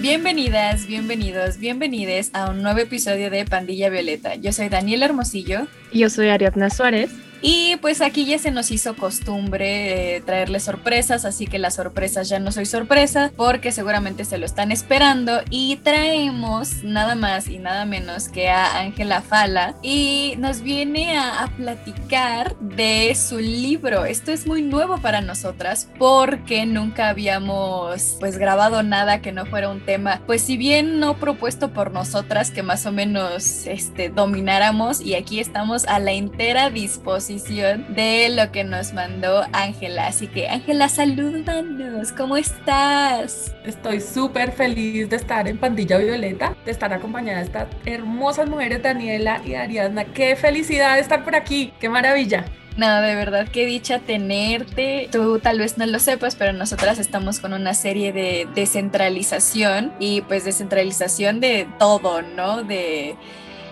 Bienvenidas, bienvenidos, bienvenides a un nuevo episodio de Pandilla Violeta. Yo soy Daniel Hermosillo. Yo soy Ariadna Suárez. Y pues aquí ya se nos hizo costumbre eh, traerles sorpresas, así que las sorpresas ya no soy sorpresa porque seguramente se lo están esperando y traemos nada más y nada menos que a Ángela Fala y nos viene a, a, platicar de su libro. Esto es muy nuevo para nosotras porque nunca habíamos pues grabado nada que no fuera un tema, pues si bien no propuesto por nosotras que más o menos este domináramos y aquí estamos a la entera disposición de lo que nos mandó Ángela. Así que Ángela, salúdanos, ¿cómo estás? Estoy súper feliz de estar en Pandilla Violeta, de estar acompañada de estas hermosas mujeres, Daniela y Ariadna. Qué felicidad estar por aquí, qué maravilla. No, de verdad, qué dicha tenerte. Tú tal vez no lo sepas, pero nosotras estamos con una serie de descentralización y pues descentralización de todo, ¿no? De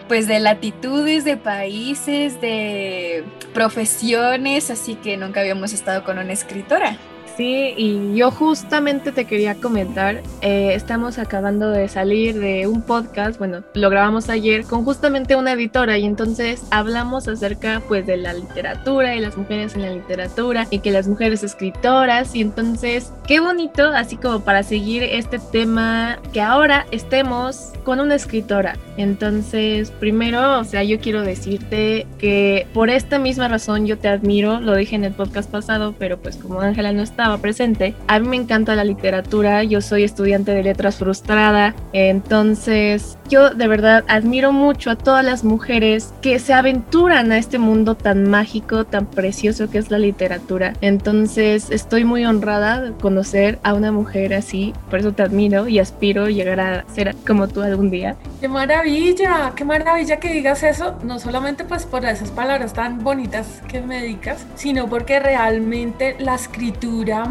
pues de latitudes, de países, de profesiones, así que nunca habíamos estado con una escritora. Sí, y yo justamente te quería comentar, eh, estamos acabando de salir de un podcast, bueno, lo grabamos ayer con justamente una editora y entonces hablamos acerca pues de la literatura y las mujeres en la literatura y que las mujeres escritoras y entonces qué bonito, así como para seguir este tema, que ahora estemos con una escritora. Entonces, primero, o sea, yo quiero decirte que por esta misma razón yo te admiro, lo dije en el podcast pasado, pero pues como Ángela no está presente. A mí me encanta la literatura, yo soy estudiante de letras frustrada, entonces yo de verdad admiro mucho a todas las mujeres que se aventuran a este mundo tan mágico, tan precioso que es la literatura. Entonces estoy muy honrada de conocer a una mujer así, por eso te admiro y aspiro llegar a ser como tú algún día. ¡Qué maravilla! ¡Qué maravilla que digas eso! No solamente pues por esas palabras tan bonitas que me dedicas, sino porque realmente la escritura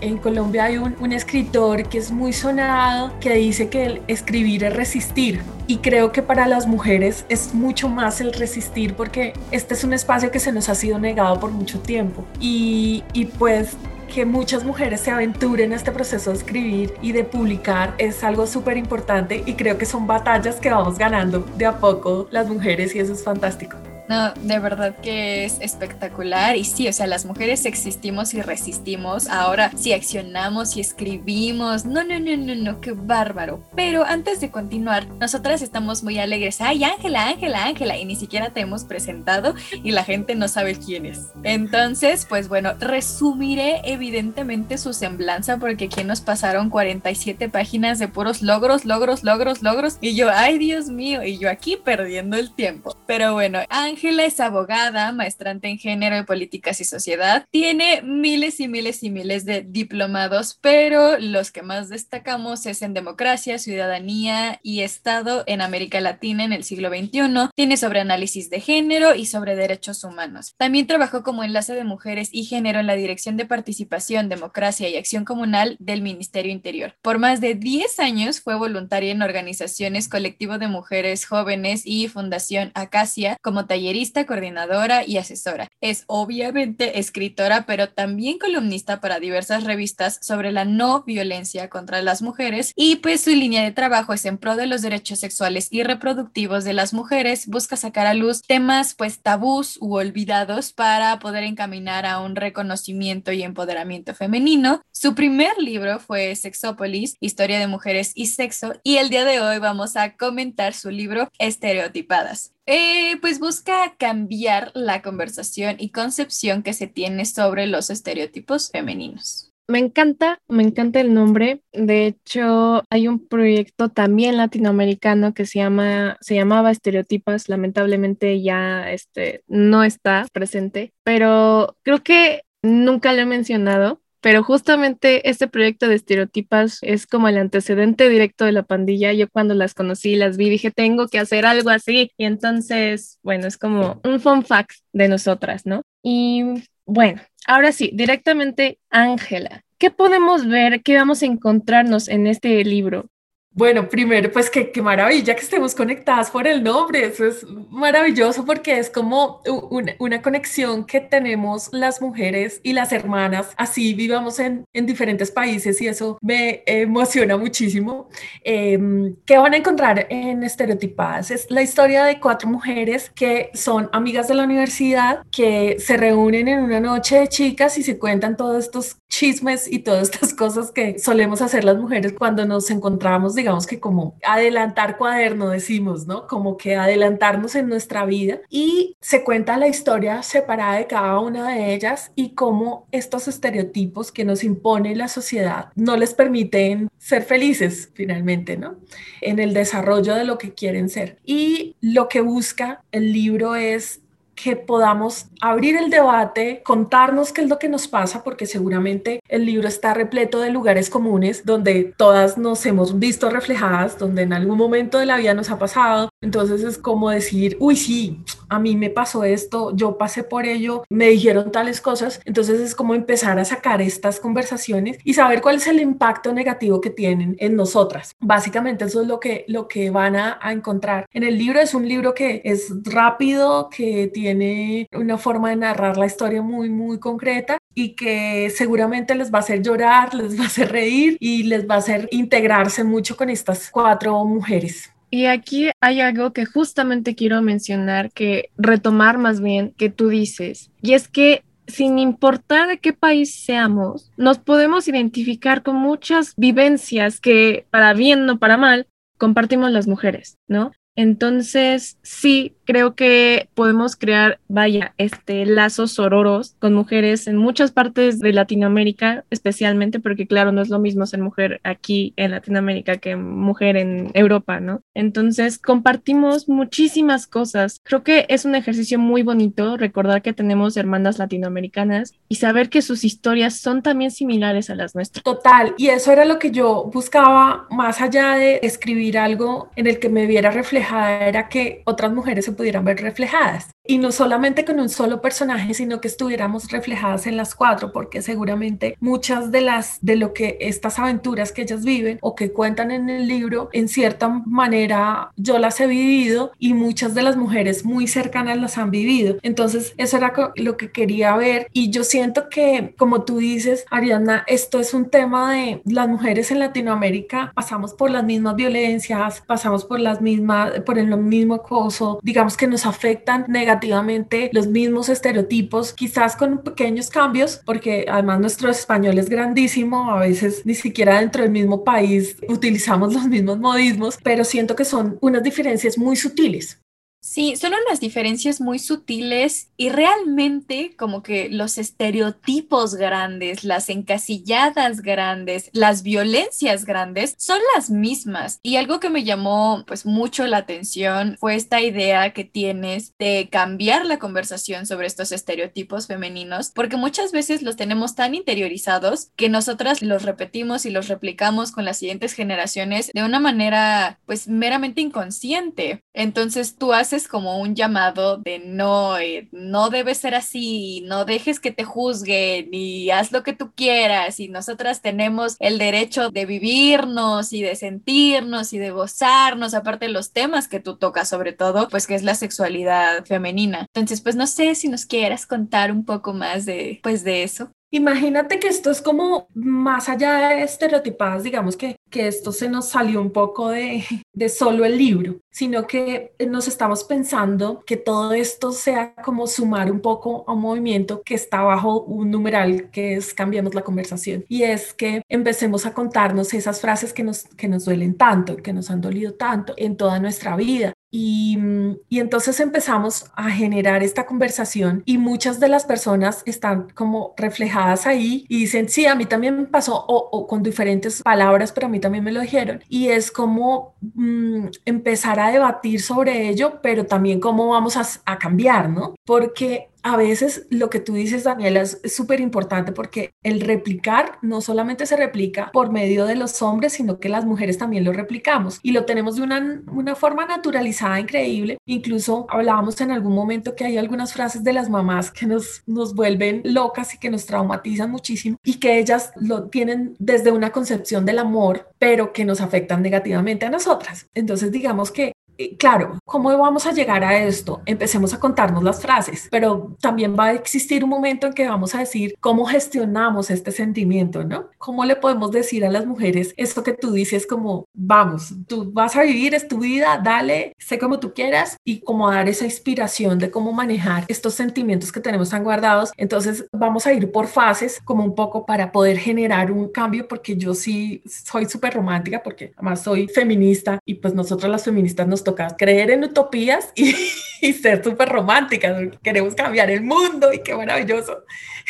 en Colombia hay un, escritor que es muy sonado que dice que el escribir es resistir. Y creo que para las mujeres es mucho más el resistir porque este es un espacio que se nos ha sido negado por mucho tiempo. Y, y pues que muchas mujeres se aventuren en este proceso de escribir y de publicar es algo súper importante y creo que son batallas que vamos ganando de a poco las mujeres y eso es fantástico. No, de verdad que es espectacular y sí, o sea, las mujeres existimos y resistimos, ahora si accionamos y escribimos, no, no, no, no, no, qué bárbaro. Pero antes de continuar, nosotras estamos muy alegres, ay, Ángela, Ángela, Ángela, y ni siquiera te hemos presentado y la gente no sabe quién es. Entonces, pues bueno, resumiré evidentemente su semblanza porque aquí nos pasaron 47 páginas de puros logros, logros, logros, logros, y yo, ay, Dios mío, y yo aquí perdiendo el tiempo. Pero bueno, Ángela Ángela es abogada, maestrante en género y políticas y sociedad. Tiene miles y miles y miles de diplomados, pero los que más destacamos es en democracia, ciudadanía y Estado en América Latina en el siglo XXI. Tiene sobre análisis de género y sobre derechos humanos. También trabajó como enlace de mujeres y género en la Dirección de Participación, Democracia y Acción Comunal del Ministerio Interior. Por más de 10 años fue voluntaria en organizaciones Colectivo de Mujeres Jóvenes y Fundación Acacia como taller coordinadora y asesora. Es obviamente escritora, pero también columnista para diversas revistas sobre la no violencia contra las mujeres y pues su línea de trabajo es en pro de los derechos sexuales y reproductivos de las mujeres, busca sacar a luz temas pues tabús u olvidados para poder encaminar a un reconocimiento y empoderamiento femenino. Su primer libro fue Sexópolis, Historia de Mujeres y Sexo y el día de hoy vamos a comentar su libro Estereotipadas. Eh, pues busca cambiar la conversación y concepción que se tiene sobre los estereotipos femeninos. Me encanta, me encanta el nombre. De hecho, hay un proyecto también latinoamericano que se llama, se llamaba Estereotipas. Lamentablemente ya este, no está presente, pero creo que nunca lo he mencionado pero justamente este proyecto de estereotipas es como el antecedente directo de la pandilla. Yo cuando las conocí, las vi, dije, tengo que hacer algo así. Y entonces, bueno, es como un fun fact de nosotras, ¿no? Y bueno, ahora sí, directamente Ángela. ¿Qué podemos ver, qué vamos a encontrarnos en este libro? Bueno, primero, pues qué, qué maravilla que estemos conectadas por el nombre. Eso es maravilloso porque es como una, una, conexión que tenemos las mujeres y las hermanas. Así vivamos en, en diferentes países y eso me emociona muchísimo. Eh, ¿Qué van a encontrar en Estereotipadas? Es la historia de cuatro mujeres que son amigas de la universidad, que se reúnen en una noche de chicas y se cuentan todos estos chismes y todas estas cosas que solemos hacer las mujeres cuando nos encontramos, digamos, que como adelantar cuaderno, decimos, ¿no? Como que adelantarnos en nuestra vida y se cuenta la historia separada de cada una de ellas y cómo estos estereotipos que nos impone la sociedad no les permiten ser felices finalmente, ¿no? En el desarrollo de lo que quieren ser. Y lo que busca el libro es que podamos abrir el debate, contarnos qué es lo que nos pasa, porque seguramente el libro está repleto de lugares comunes donde todas nos hemos visto reflejadas, donde en algún momento de la vida nos ha pasado. Entonces es como decir, uy, sí, a mí me pasó esto, yo pasé por ello, me dijeron tales cosas. Entonces es como empezar a sacar estas conversaciones y saber cuál es el impacto negativo que tienen en nosotras. Básicamente eso es lo que, lo que van a, a encontrar. En el libro es un libro que es rápido, que tiene tiene una forma de narrar la historia muy, muy concreta y que seguramente les va a hacer llorar, les va a hacer reír y les va a hacer integrarse mucho con estas cuatro mujeres. Y aquí hay algo que justamente quiero mencionar, que retomar más bien que tú dices, y es que sin importar de qué país seamos, nos podemos identificar con muchas vivencias que, para bien o para mal, compartimos las mujeres, ¿no? Entonces, sí, creo que podemos crear, vaya, este lazos sororos con mujeres en muchas partes de Latinoamérica, especialmente porque claro, no es lo mismo ser mujer aquí en Latinoamérica que mujer en Europa, ¿no? Entonces, compartimos muchísimas cosas. Creo que es un ejercicio muy bonito recordar que tenemos hermanas latinoamericanas y saber que sus historias son también similares a las nuestras. Total, y eso era lo que yo buscaba más allá de escribir algo en el que me viera reflejado era que otras mujeres se pudieran ver reflejadas y no solamente con un solo personaje, sino que estuviéramos reflejadas en las cuatro, porque seguramente muchas de las de lo que estas aventuras que ellas viven o que cuentan en el libro, en cierta manera yo las he vivido y muchas de las mujeres muy cercanas las han vivido. Entonces, eso era lo que quería ver y yo siento que, como tú dices, Ariana, esto es un tema de las mujeres en Latinoamérica, pasamos por las mismas violencias, pasamos por las mismas, por el mismo acoso, digamos que nos afectan negativamente los mismos estereotipos, quizás con pequeños cambios, porque además nuestro español es grandísimo, a veces ni siquiera dentro del mismo país utilizamos los mismos modismos, pero siento que son unas diferencias muy sutiles. Sí, son unas diferencias muy sutiles y realmente como que los estereotipos grandes, las encasilladas grandes, las violencias grandes son las mismas. Y algo que me llamó pues mucho la atención fue esta idea que tienes de cambiar la conversación sobre estos estereotipos femeninos, porque muchas veces los tenemos tan interiorizados que nosotras los repetimos y los replicamos con las siguientes generaciones de una manera pues meramente inconsciente. Entonces tú has como un llamado de no, eh, no debes ser así, no dejes que te juzguen y haz lo que tú quieras y nosotras tenemos el derecho de vivirnos y de sentirnos y de gozarnos, aparte de los temas que tú tocas sobre todo, pues que es la sexualidad femenina. Entonces, pues no sé si nos quieras contar un poco más de, pues de eso. Imagínate que esto es como más allá de estereotipadas, digamos que, que esto se nos salió un poco de, de solo el libro, sino que nos estamos pensando que todo esto sea como sumar un poco a un movimiento que está bajo un numeral que es cambiamos la conversación. Y es que empecemos a contarnos esas frases que nos, que nos duelen tanto, que nos han dolido tanto en toda nuestra vida y, mm, y, entonces empezamos a generar esta conversación y muchas de las personas están como reflejadas ahí y dicen, sí, a mí también me pasó, o, con diferentes palabras, pero a mí también me lo dijeron. Y es como mm, empezar a debatir sobre ello, pero también cómo vamos a, a cambiar, ¿no? Porque a veces lo que tú dices, Daniela, es súper importante porque el replicar no solamente se replica por medio de los hombres, sino que las mujeres también lo replicamos y lo tenemos de una, una forma naturalizada increíble. Incluso hablábamos en algún momento que hay algunas frases de las mamás que nos, nos vuelven locas y que nos traumatizan muchísimo y que ellas lo tienen desde una concepción del amor, pero que nos afectan negativamente a nosotras. Entonces, digamos que claro, ¿cómo vamos a llegar a esto? Empecemos a contarnos las frases, pero también va a existir un momento en que vamos a decir cómo gestionamos este sentimiento, ¿no? ¿Cómo le podemos decir a las mujeres esto que tú dices como, vamos, tú vas a vivir, es tu vida, dale, sé como tú quieras y como dar esa inspiración de cómo manejar estos sentimientos que tenemos tan guardados. Entonces vamos a ir por fases como un poco para poder generar un cambio porque yo sí soy súper romántica porque además soy feminista y pues nosotros las feministas nos creer en utopías y, y ser súper románticas. Queremos cambiar el mundo y qué maravilloso.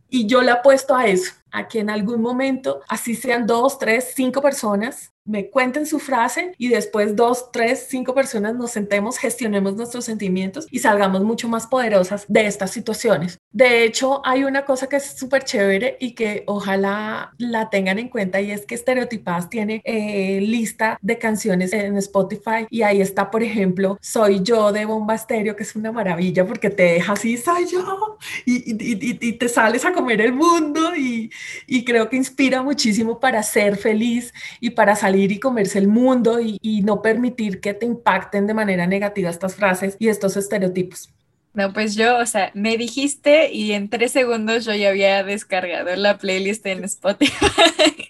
Y yo le apuesto a eso, a que en algún momento, así sean dos, tres, cinco personas, me cuenten su frase y después dos, tres, cinco personas nos sentemos, gestionemos nuestros sentimientos y salgamos mucho más poderosas de estas situaciones. De hecho, hay una cosa que es súper chévere y que ojalá la tengan en cuenta y es que Estereotipadas tiene eh, lista de canciones en Spotify y ahí está, por ejemplo, Soy yo de Bomba Estéreo, que es una maravilla porque te deja así, soy yo, y, y, y, te sales a comer el mundo y, y creo que inspira muchísimo para ser feliz y para salir y comerse el mundo y no permitir que te impacten de manera negativa estas frases y estos estereotipos. No, pues yo, o sea, me dijiste y en tres segundos yo ya había descargado la playlist en Spotify.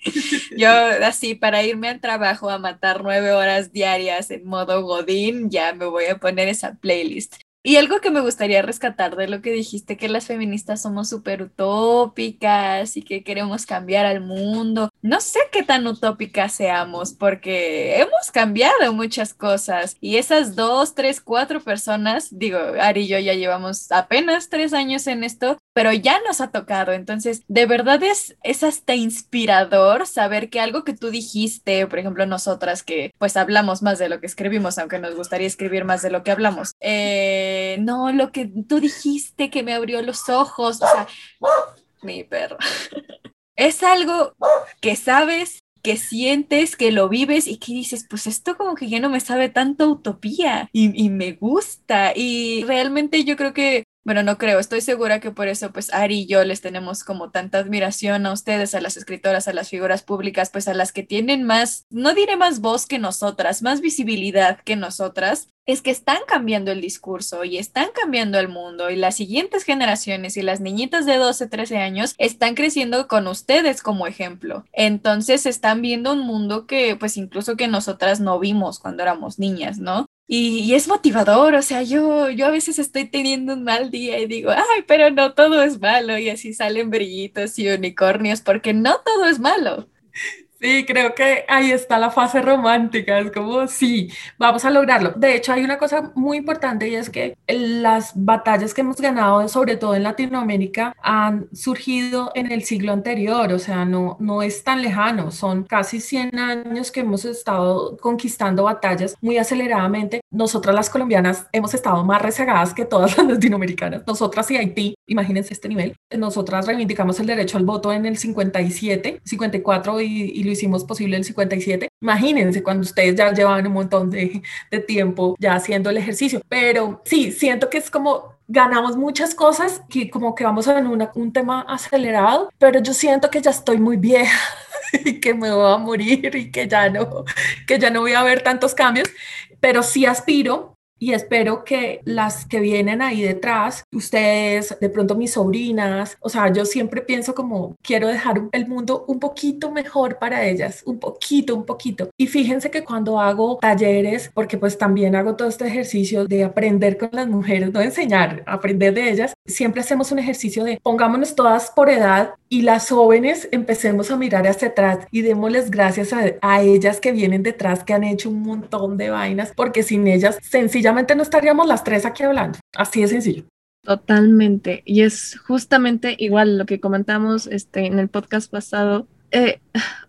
yo así, para irme al trabajo a matar nueve horas diarias en modo Godín, ya me voy a poner esa playlist. Y algo que me gustaría rescatar de lo que dijiste, que las feministas somos súper utópicas y que queremos cambiar al mundo. No sé qué tan utópicas seamos porque hemos cambiado muchas cosas y esas dos, tres, cuatro personas, digo, Ari y yo ya llevamos apenas tres años en esto, pero ya nos ha tocado. Entonces, de verdad es, es hasta inspirador saber que algo que tú dijiste, por ejemplo, nosotras que pues hablamos más de lo que escribimos, aunque nos gustaría escribir más de lo que hablamos. Eh, no, lo que tú dijiste que me abrió los ojos, o sea, mi perro. Es algo que sabes, que sientes, que lo vives y que dices, pues esto como que ya no me sabe tanto utopía y, y me gusta. Y realmente yo creo que bueno, no creo, estoy segura que por eso pues Ari y yo les tenemos como tanta admiración a ustedes, a las escritoras, a las figuras públicas, pues a las que tienen más, no diré más voz que nosotras, más visibilidad que nosotras, es que están cambiando el discurso y están cambiando el mundo y las siguientes generaciones y las niñitas de 12, 13 años están creciendo con ustedes como ejemplo. Entonces están viendo un mundo que pues incluso que nosotras no vimos cuando éramos niñas, ¿no? Y, es motivador, o sea, yo, yo a veces estoy teniendo un mal día y digo, ay, pero no todo es malo y así salen brillitos y unicornios, porque no todo es malo. Sí, creo que ahí está la fase romántica, es como, sí, vamos a lograrlo. De hecho, hay una cosa muy importante y es que las batallas que hemos ganado, sobre todo en Latinoamérica, han surgido en el siglo anterior, o sea, no, no es tan lejano, son casi 100 años que hemos estado conquistando batallas muy aceleradamente. Nosotras las colombianas hemos estado más rezagadas que todas las latinoamericanas, nosotras y Haití, imagínense este nivel. Nosotras reivindicamos el derecho al voto en el 57, 54 y, y lo hicimos posible el 57. Imagínense cuando ustedes ya llevan un montón de, tiempo ya haciendo el ejercicio. Pero sí, siento que es como ganamos muchas cosas que como que vamos ver un tema acelerado, pero yo siento que ya estoy muy vieja y que me voy a morir y que ya no, que ya no voy a ver tantos cambios, pero sí aspiro y espero que las que vienen ahí detrás, ustedes, de pronto mis sobrinas, o sea, yo siempre pienso como quiero dejar el mundo un poquito mejor para ellas, un poquito, un poquito. Y fíjense que cuando hago talleres, porque pues también hago todo este ejercicio de aprender con las mujeres, no enseñar, aprender de ellas, siempre hacemos un ejercicio de pongámonos todas por edad y las jóvenes empecemos a mirar hacia atrás y démosles gracias a, a ellas que vienen detrás, que han hecho un montón de vainas, porque sin ellas sencillamente no estaríamos las tres aquí hablando. Así de sencillo. Totalmente. Y es justamente igual lo que comentamos este, en el podcast pasado. Eh,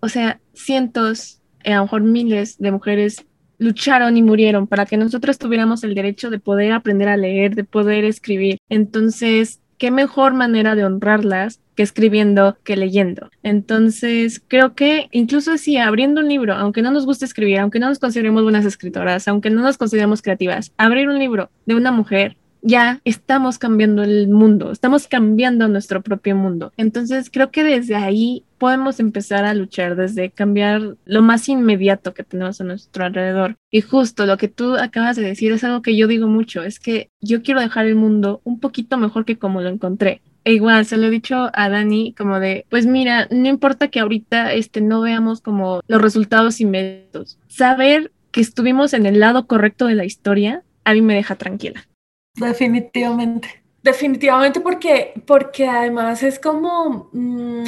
o sea, cientos, eh, a lo mejor miles de mujeres lucharon y murieron para que nosotros tuviéramos el derecho de poder aprender a leer, de poder escribir. Entonces, qué mejor manera de honrarlas que escribiendo que leyendo. Entonces, creo que incluso así, abriendo un libro, aunque no nos guste escribir, aunque no nos consideremos buenas escritoras, aunque no nos consideremos creativas, abrir un libro de una mujer ya estamos cambiando el mundo, estamos cambiando nuestro propio mundo. Entonces creo que desde ahí podemos empezar a luchar, desde cambiar lo más inmediato que tenemos a nuestro alrededor. Y justo lo que tú acabas de decir es algo que yo digo mucho, es que yo quiero dejar el mundo un poquito mejor que como lo encontré. E igual, se lo he dicho a Dani como de, pues mira, no importa que ahorita este, no veamos como los resultados inmediatos. Saber que estuvimos en el lado correcto de la historia, a mí me deja tranquila. Definitivamente. Definitivamente porque, porque además es como, mm,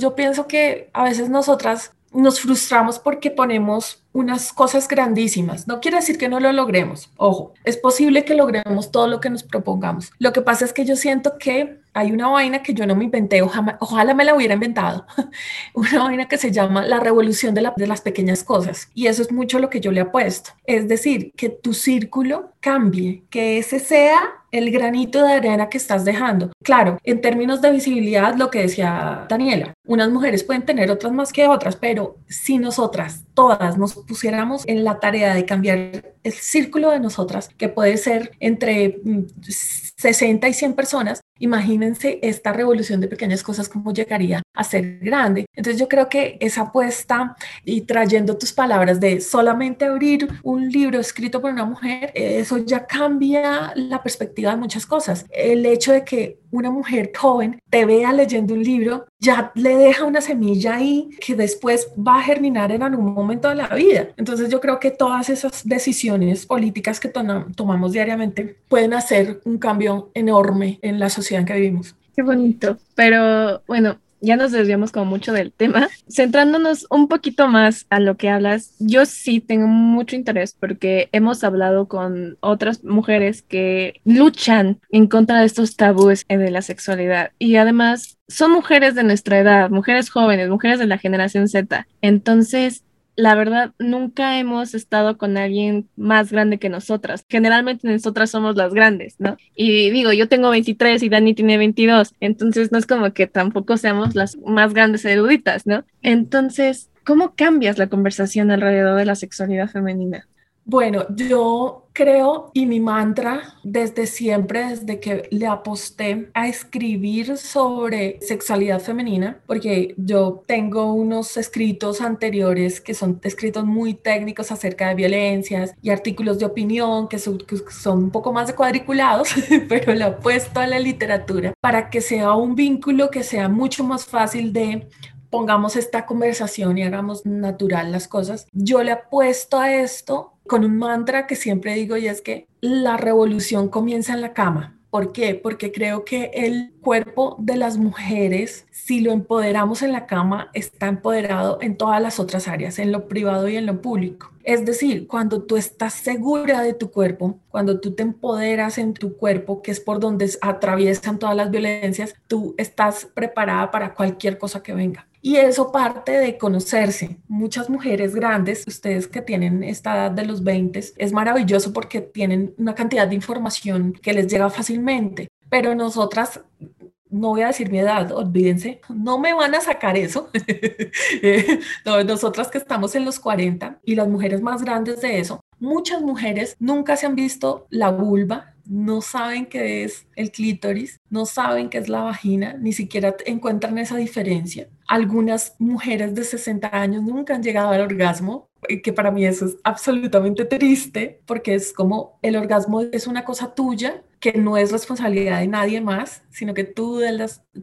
yo pienso que a veces nosotras nos frustramos porque ponemos unas cosas grandísimas. No quiere decir que no lo logremos. Ojo, es posible que logremos todo lo que nos propongamos. Lo que pasa es que yo siento que hay una vaina que yo no me inventé, ojalá, ojalá me la hubiera inventado, una vaina que se llama la revolución de, de las pequeñas cosas. Y eso es mucho lo que yo le apuesto. Es decir, que tu círculo cambie, que ese sea el granito de arena que estás dejando. Claro, en términos de visibilidad, lo que decía Daniela, unas mujeres pueden tener otras más que otras, pero si nosotras todas nos pusiéramos en la tarea de cambiar el círculo de nosotras, que puede ser entre 60 mm, y 100 personas, imagínense esta revolución de pequeñas cosas cómo llegaría a ser grande. Entonces yo creo que esa apuesta y trayendo tus palabras de solamente abrir un libro escrito por una mujer, eso ya cambia la perspectiva de muchas cosas. El hecho de que una mujer joven te vea leyendo un libro ya le deja una semilla ahí que después va a germinar en algún momento de la vida. Entonces yo creo que todas esas decisiones políticas que tomamos diariamente pueden hacer un cambio enorme en la sociedad en que vivimos. Qué bonito. Pero bueno, ya nos desviamos como mucho del tema. Centrándonos un poquito más a lo que hablas, yo sí tengo mucho interés porque hemos hablado con otras mujeres que luchan en contra de estos tabúes de la sexualidad y además son mujeres de nuestra edad, mujeres jóvenes, mujeres de la generación Z. Entonces, la verdad, nunca hemos estado con alguien más grande que nosotras. Generalmente nosotras somos las grandes, ¿no? Y digo, yo tengo 23 y Dani tiene 22, entonces no es como que tampoco seamos las más grandes eruditas, ¿no? Entonces, ¿cómo cambias la conversación alrededor de la sexualidad femenina? Bueno, yo creo y mi mantra desde siempre, desde que le aposté a escribir sobre sexualidad femenina, porque yo tengo unos escritos anteriores que son escritos muy técnicos acerca de violencias y artículos de opinión que son, un poco más de cuadriculados, pero le apuesto a la literatura para que sea un vínculo que sea mucho más fácil de pongamos esta conversación y hagamos natural las cosas. Yo le apuesto a esto con un mantra que siempre digo y es que la revolución comienza en la cama. ¿Por qué? Porque creo que el cuerpo de las mujeres, si lo empoderamos en la cama, está empoderado en todas las otras áreas, en lo privado y en lo público. Es decir, cuando tú estás segura de tu cuerpo, cuando tú te empoderas en tu cuerpo, que es por donde atraviesan todas las violencias, tú estás preparada para cualquier cosa que venga. Y eso parte de conocerse. Muchas mujeres grandes, ustedes que tienen esta edad de los 20, es maravilloso porque tienen una cantidad de información que les llega fácilmente. Pero nosotras, no voy a decir mi edad, olvídense, no me van a sacar eso. nosotras que estamos en los 40 y las mujeres más grandes de eso, muchas mujeres nunca se han visto la vulva, no saben qué es el clítoris, no saben qué es la vagina, ni siquiera encuentran esa diferencia. Algunas mujeres de 60 años nunca han llegado al orgasmo, que para mí eso es absolutamente triste, porque es como el orgasmo es una cosa tuya que no es responsabilidad de nadie más, sino que tú,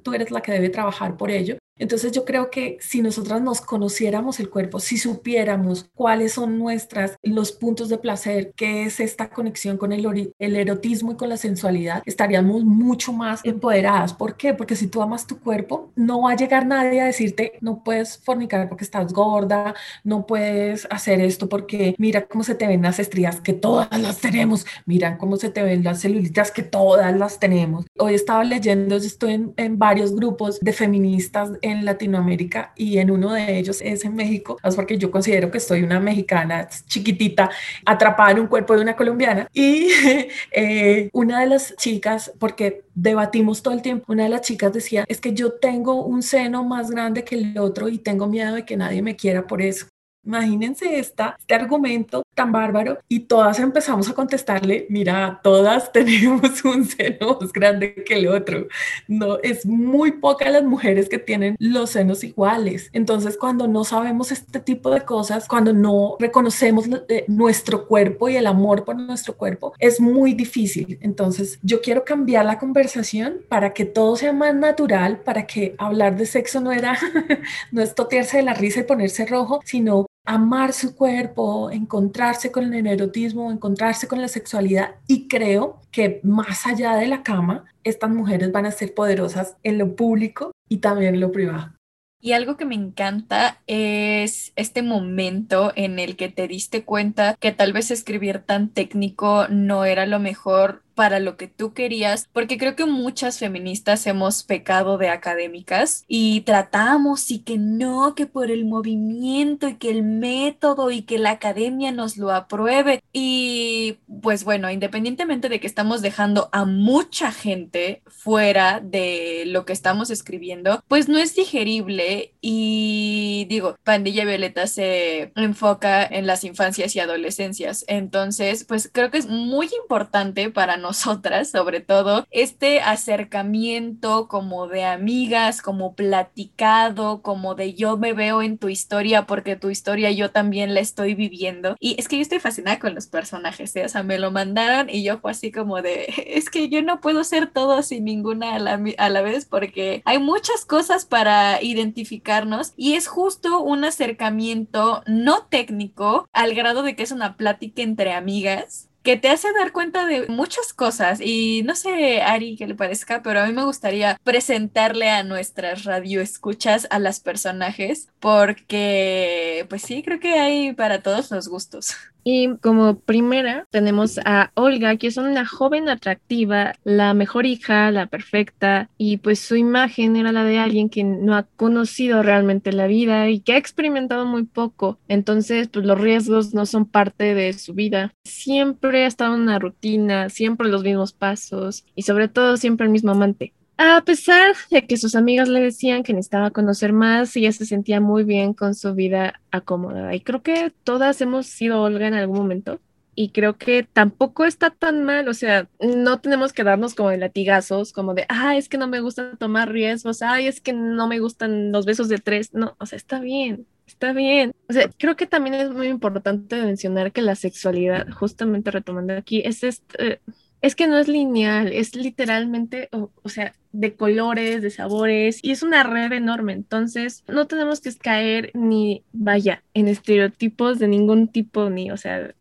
tú eres la que debe trabajar por ello. Entonces yo creo que si nosotras nos conociéramos el cuerpo, si supiéramos cuáles son nuestras, los puntos de placer, qué es esta conexión con el, el erotismo y con la sensualidad, estaríamos mucho más empoderadas. ¿Por qué? Porque si tú amas tu cuerpo, no va a llegar nadie a decirte, no puedes fornicar porque estás gorda, no puedes hacer esto porque mira cómo se te ven las estrías, que todas las tenemos, mira cómo se te ven las celulitas, que todas las tenemos. Hoy estaba leyendo, estoy en, en varios grupos de feministas en Latinoamérica y en uno de ellos es en México, es porque yo considero que estoy una mexicana chiquitita atrapada en un cuerpo de una colombiana y eh, una de las chicas, porque debatimos todo el tiempo, una de las chicas decía, es que yo tengo un seno más grande que el otro y tengo miedo de que nadie me quiera por eso. Imagínense esta, este argumento tan bárbaro y todas empezamos a contestarle, mira, todas tenemos un seno más grande que el otro. No, es muy pocas las mujeres que tienen los senos iguales. Entonces, cuando no sabemos este tipo de cosas, cuando no reconocemos eh, nuestro cuerpo y el amor por nuestro cuerpo, es muy difícil. Entonces, yo quiero cambiar la conversación para que todo sea más natural, para que hablar de sexo no era, no es totearse de la risa y ponerse rojo, sino amar su cuerpo, encontrarse con el erotismo, encontrarse con la sexualidad y creo que más allá de la cama, estas mujeres van a ser poderosas en lo público y también en lo privado. Y algo que me encanta es este momento en el que te diste cuenta que tal vez escribir tan técnico no era lo mejor para lo que tú querías, porque creo que muchas feministas hemos pecado de académicas y tratamos y que no, que por el movimiento y que el método y que la academia nos lo apruebe. Y pues bueno, independientemente de que estamos dejando a mucha gente fuera de lo que estamos escribiendo, pues no es digerible y digo, Pandilla Violeta se enfoca en las infancias y adolescencias. Entonces, pues creo que es muy importante para nosotros nosotras, sobre todo, este acercamiento como de amigas, como platicado, como de yo me veo en tu historia porque tu historia yo también la estoy viviendo. Y es que yo estoy fascinada con los personajes, ¿eh? o sea, me lo mandaron y yo fue así como de, es que yo no puedo ser todo sin ninguna a la, a la vez porque hay muchas cosas para identificarnos y es justo un acercamiento no técnico al grado de que es una plática entre amigas que te hace dar cuenta de muchas cosas y no sé, Ari, qué le parezca, pero a mí me gustaría presentarle a nuestras radioescuchas a las personajes porque, pues sí, creo que hay para todos los gustos. Y como primera tenemos a Olga, que es una joven atractiva, la mejor hija, la perfecta, y pues su imagen era la de alguien que no ha conocido realmente la vida y que ha experimentado muy poco. Entonces, pues los riesgos no son parte de su vida. Siempre ha estado en una rutina, siempre los mismos pasos y sobre todo siempre el mismo amante. A pesar de que sus amigas le decían que necesitaba conocer más, ella se sentía muy bien con su vida acomodada. Y creo que todas hemos sido Olga en algún momento. Y creo que tampoco está tan mal, o sea, no tenemos que darnos como de latigazos, como de, ah, es que no me gusta tomar riesgos, ay, es que no me gustan los besos de tres. No, o sea, está bien, está bien. O sea, creo que también es muy importante mencionar que la sexualidad, justamente retomando aquí, es este es que no es lineal, es literalmente, o, sea, de colores, de sabores, y es una red enorme. Entonces, no tenemos que caer ni, vaya, en estereotipos de ningún tipo, ni, o sea,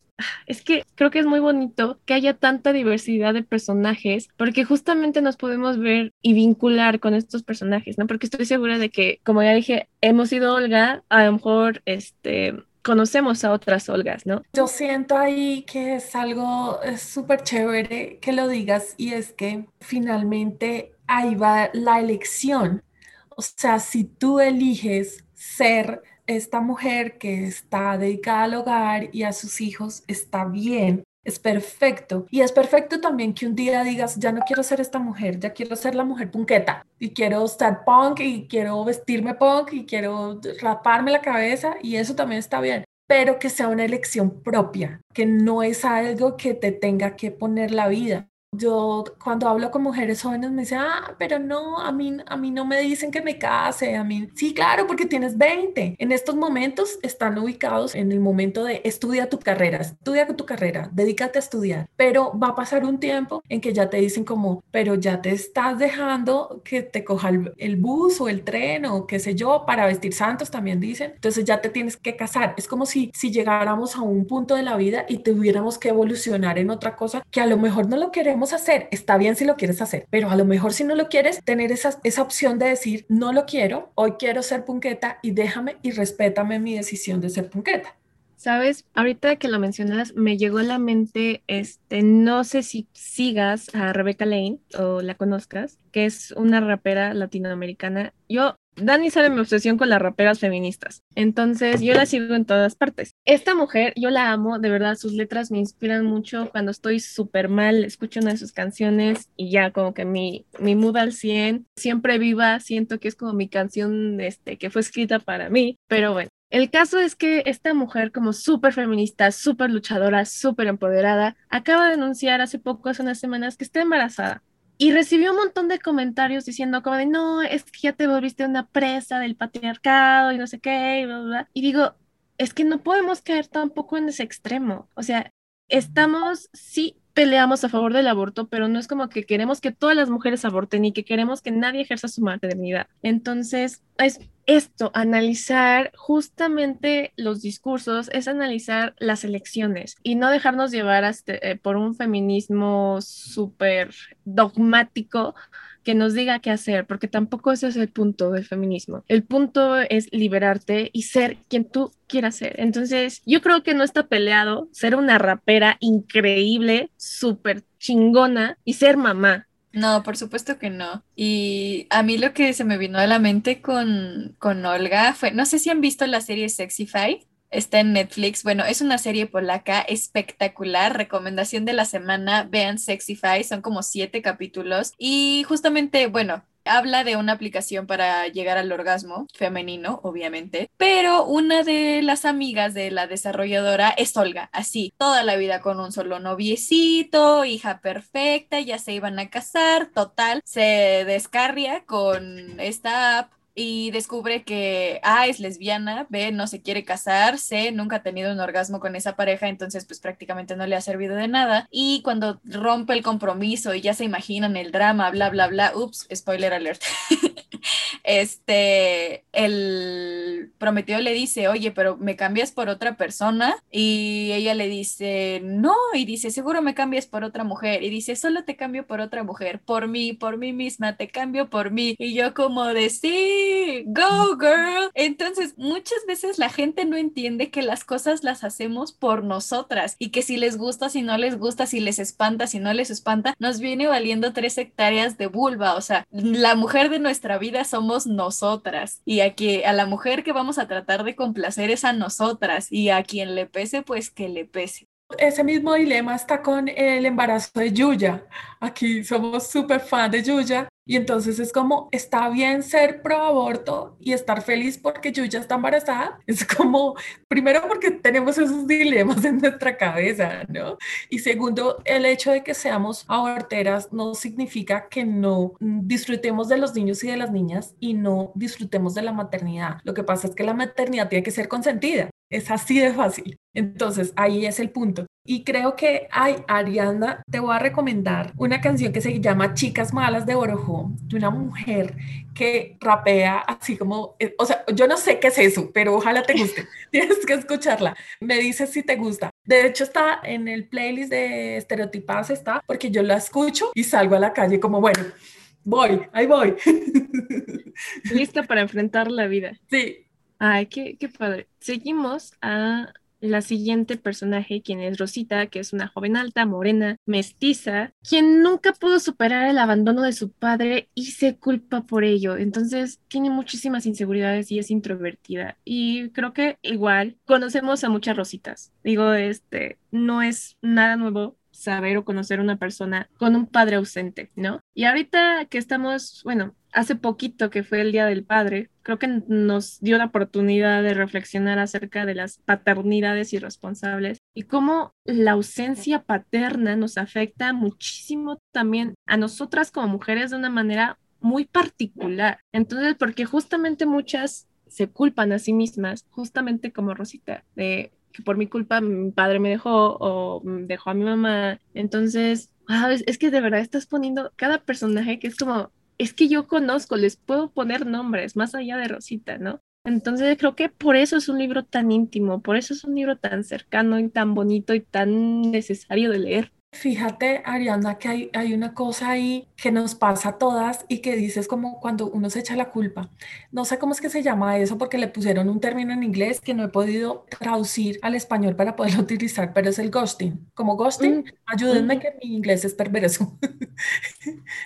es que creo que es muy bonito que haya tanta diversidad de personajes porque justamente nos podemos ver y vincular con estos personajes, ¿no? Porque estoy segura de que, como ya dije, hemos sido Olga, a lo mejor, este, conocemos a otras Olgas, ¿no? Yo siento ahí que es algo súper chévere que lo digas y es que finalmente ahí va la elección. O sea, si tú eliges ser esta mujer que está dedicada al hogar y a sus hijos, está bien es perfecto. Y es perfecto también que un día digas, ya no quiero ser esta mujer, ya quiero ser la mujer punqueta y quiero estar punk y quiero vestirme punk y quiero raparme la cabeza y eso también está bien pero que sea una elección propia, que no es algo que te tenga que poner la vida. Yo cuando hablo con mujeres jóvenes me dicen, ah, pero no, a mí, a mí no me dicen que me case, a mí, sí, claro, porque tienes 20. En estos momentos están ubicados en el momento de estudia tu carrera, estudia tu carrera, dedícate a estudiar, pero va a pasar un tiempo en que ya te dicen como, pero ya te estás dejando que te coja el, el bus o el tren o qué sé yo, para vestir santos también dicen, entonces ya te tienes que casar. Es como si, si llegáramos a un punto de la vida y tuviéramos que evolucionar en otra cosa que a lo mejor no lo queremos hacer, está bien si lo quieres hacer, pero a lo mejor si no lo quieres, tener esa, esa opción de decir, no lo quiero, hoy quiero ser punqueta y déjame y respétame mi decisión de ser punqueta. Sabes, ahorita que lo mencionas, me llegó a la mente, este, no sé si sigas a Rebecca Lane o la conozcas, que es una rapera latinoamericana. Yo Dani sabe mi obsesión con las raperas feministas. Entonces, yo la sigo en todas partes. Esta mujer, yo la amo, de verdad, sus letras me inspiran mucho. Cuando estoy súper mal, escucho una de sus canciones y ya como que mi, mi mood al 100, siempre viva, siento que es como mi canción este, que fue escrita para mí. Pero bueno, el caso es que esta mujer, como súper feminista, súper luchadora, súper empoderada, acaba de anunciar hace poco, hace unas semanas, que está embarazada. Y recibió un montón de comentarios diciendo como no, es que ya te volviste una presa del patriarcado y no sé qué, y. Y digo, es que no podemos caer tampoco en ese extremo. O sea, estamos, sí, peleamos a favor del aborto, pero no es como que queremos que todas las mujeres aborten y que queremos que nadie ejerza su maternidad. Entonces, es esto, analizar justamente los discursos, es analizar las elecciones y no dejarnos llevar eh, por un feminismo súper dogmático que nos diga qué hacer, porque tampoco ese es el punto del feminismo. El punto es liberarte y ser quien tú quieras ser. Entonces, yo creo que no está peleado ser una rapera increíble, súper chingona y ser mamá. No, por supuesto que no. Y a mí lo que se me vino a la mente con, con Olga fue, no sé si han visto la serie Sexify. Está en Netflix. Bueno, es una serie polaca espectacular. Recomendación de la semana. Vean Sexify. Son como siete capítulos. Y justamente, bueno, habla de una aplicación para llegar al orgasmo femenino, obviamente, pero una de las amigas de la desarrolladora es Olga, así, toda la vida con un solo noviecito, hija perfecta, ya se iban a casar, total, se descarria con esta app y descubre que A es lesbiana, B no se quiere casar, C nunca ha tenido un orgasmo con esa pareja, entonces pues prácticamente no le ha servido de nada. Y cuando rompe el compromiso y ya se imaginan el drama, bla, bla, bla, ups, spoiler alert. este, el prometido le dice, oye, pero me cambias por otra persona. Y ella le dice, no, y dice, seguro me cambias por otra mujer. Y dice, solo te cambio por otra mujer, por mí, por mí misma, te cambio por mí. Y yo como de, sí, go girl. Entonces, muchas veces la gente no entiende que las cosas las hacemos por nosotras y que si les gusta, si no les gusta, si les espanta, si no les espanta, nos viene valiendo tres hectáreas de vulva. O sea, la mujer de nuestra vida somos nosotras y aquí a la mujer que vamos a tratar de complacer es a nosotras y a quien le pese, pues que le pese. Ese mismo dilema está con el embarazo de Yuya. Aquí somos súper fan de Yuya y entonces es como, está bien ser pro aborto y estar feliz porque Yuya está embarazada. Es como, primero porque tenemos esos dilemas en nuestra cabeza, ¿no? Y segundo, el hecho de que seamos aborteras no significa que no disfrutemos de los niños y de las niñas y no disfrutemos de la maternidad. Lo que pasa es que la maternidad tiene que ser consentida. Es así de fácil. Entonces, ahí es el punto. Y creo que, ay, Ariana, te voy a recomendar una canción que se llama Chicas Malas de Orojo, de una mujer que rapea así como, eh, o sea, yo no sé qué es eso, pero ojalá te guste. Tienes que escucharla. Me dices si te gusta. De hecho, está en el playlist de Estereotipadas, está, porque yo la escucho y salgo a la calle como, bueno, voy, ahí voy. Lista para enfrentar la vida. Sí. Ay, qué, padre. Seguimos a la siguiente personaje, quien es Rosita, que es una joven alta, morena, mestiza, quien nunca pudo superar el abandono de su padre y se culpa por ello. Entonces tiene muchísimas inseguridades y es introvertida. Y creo que igual conocemos a muchas Rositas. Digo, este, no es nada nuevo saber o conocer una persona con un padre ausente, ¿no? Y ahorita que estamos, bueno, hace poquito que fue el Día del Padre, creo que nos dio la oportunidad de reflexionar acerca de las paternidades irresponsables y cómo la ausencia paterna nos afecta muchísimo también a nosotras como mujeres de una manera muy particular. Entonces, porque justamente muchas se culpan a sí mismas, justamente como Rosita, de que por mi culpa mi padre me dejó o dejó a mi mamá. Entonces, es que de verdad estás poniendo cada personaje que es como es que yo conozco, les puedo poner nombres más allá de Rosita, ¿no? Entonces creo que por eso es un libro tan íntimo, por eso es un libro tan cercano y tan bonito y tan necesario de leer. Fíjate, Ariana, que hay, hay, una cosa ahí que nos pasa a todas y que dices como cuando uno se echa la culpa. No sé cómo es que se llama eso porque le pusieron un término en inglés que no he podido traducir al español para poderlo utilizar, pero es el ghosting. Como ghosting, mm. ayúdenme que mi inglés es perverso.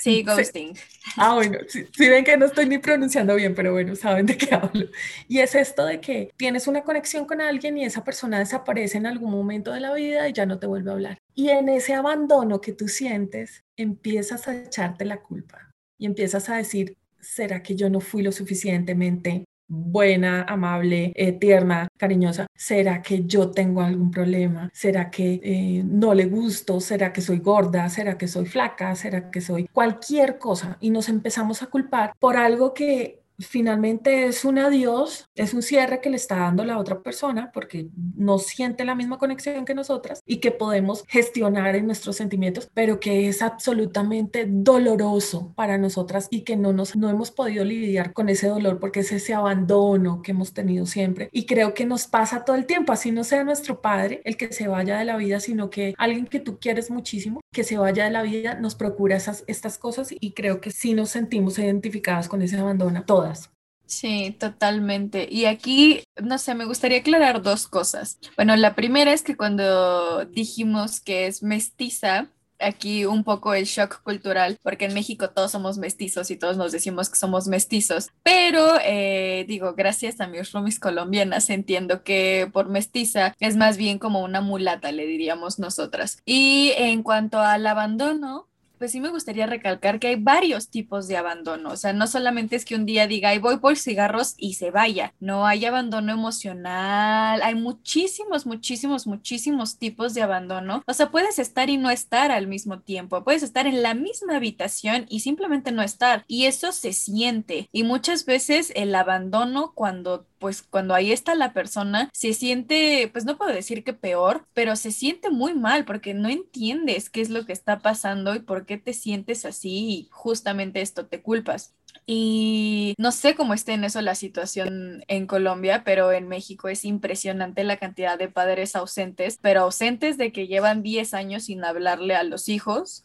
Sí, ghosting. Ah, bueno, sí, ven que no estoy ni pronunciando bien, pero bueno, saben de qué hablo. Y es esto de que tienes una conexión con alguien y esa persona desaparece en algún momento de la vida y ya no te vuelve a hablar. Y en ese abandono que tú sientes, empiezas a echarte la culpa y empiezas a decir, ¿será que yo no fui lo suficientemente buena, amable, eh, tierna, cariñosa? ¿Será que yo tengo algún problema? ¿Será que eh, no le gusto? ¿Será que soy gorda? ¿Será que soy flaca? ¿Será que soy cualquier cosa? Y nos empezamos a culpar por algo que finalmente es un adiós, es un cierre que le está dando la otra persona porque no siente la misma conexión que nosotras y que podemos gestionar en nuestros sentimientos, pero que es absolutamente doloroso para nosotras y que no nos no hemos podido lidiar con ese dolor porque es ese abandono que hemos tenido siempre. Y creo que nos pasa todo el tiempo, así no sea nuestro padre el que se vaya de la vida, sino que alguien que tú quieres muchísimo que se vaya de la vida nos procura esas estas cosas y creo que sí nos sentimos identificadas con ese abandono todas Sí, totalmente. Y aquí, no sé, me gustaría aclarar dos cosas. Bueno, la primera es que cuando dijimos que es mestiza, aquí un poco el shock cultural, porque en México todos somos mestizos y todos nos decimos que somos mestizos, pero eh, digo, gracias a mis roomies colombianas entiendo que por mestiza es más bien como una mulata, le diríamos nosotras. Y en cuanto al abandono, pues sí me gustaría recalcar que hay varios tipos de abandono. O sea, no solamente es que un día diga, y voy por cigarros y se vaya. No, hay abandono emocional. Hay muchísimos, muchísimos, muchísimos tipos de abandono. O sea, puedes estar y no estar al mismo tiempo. Puedes estar en la misma habitación y simplemente no estar. Y eso se siente. Y muchas veces el abandono cuando pues cuando ahí está la persona, se siente, pues no puedo decir que peor, pero se siente muy mal porque no entiendes qué es lo que está pasando y por qué te sientes así y justamente esto te culpas. Y no sé cómo esté en eso la situación en Colombia, pero en México es impresionante la cantidad de padres ausentes, pero ausentes de que llevan 10 años sin hablarle a los hijos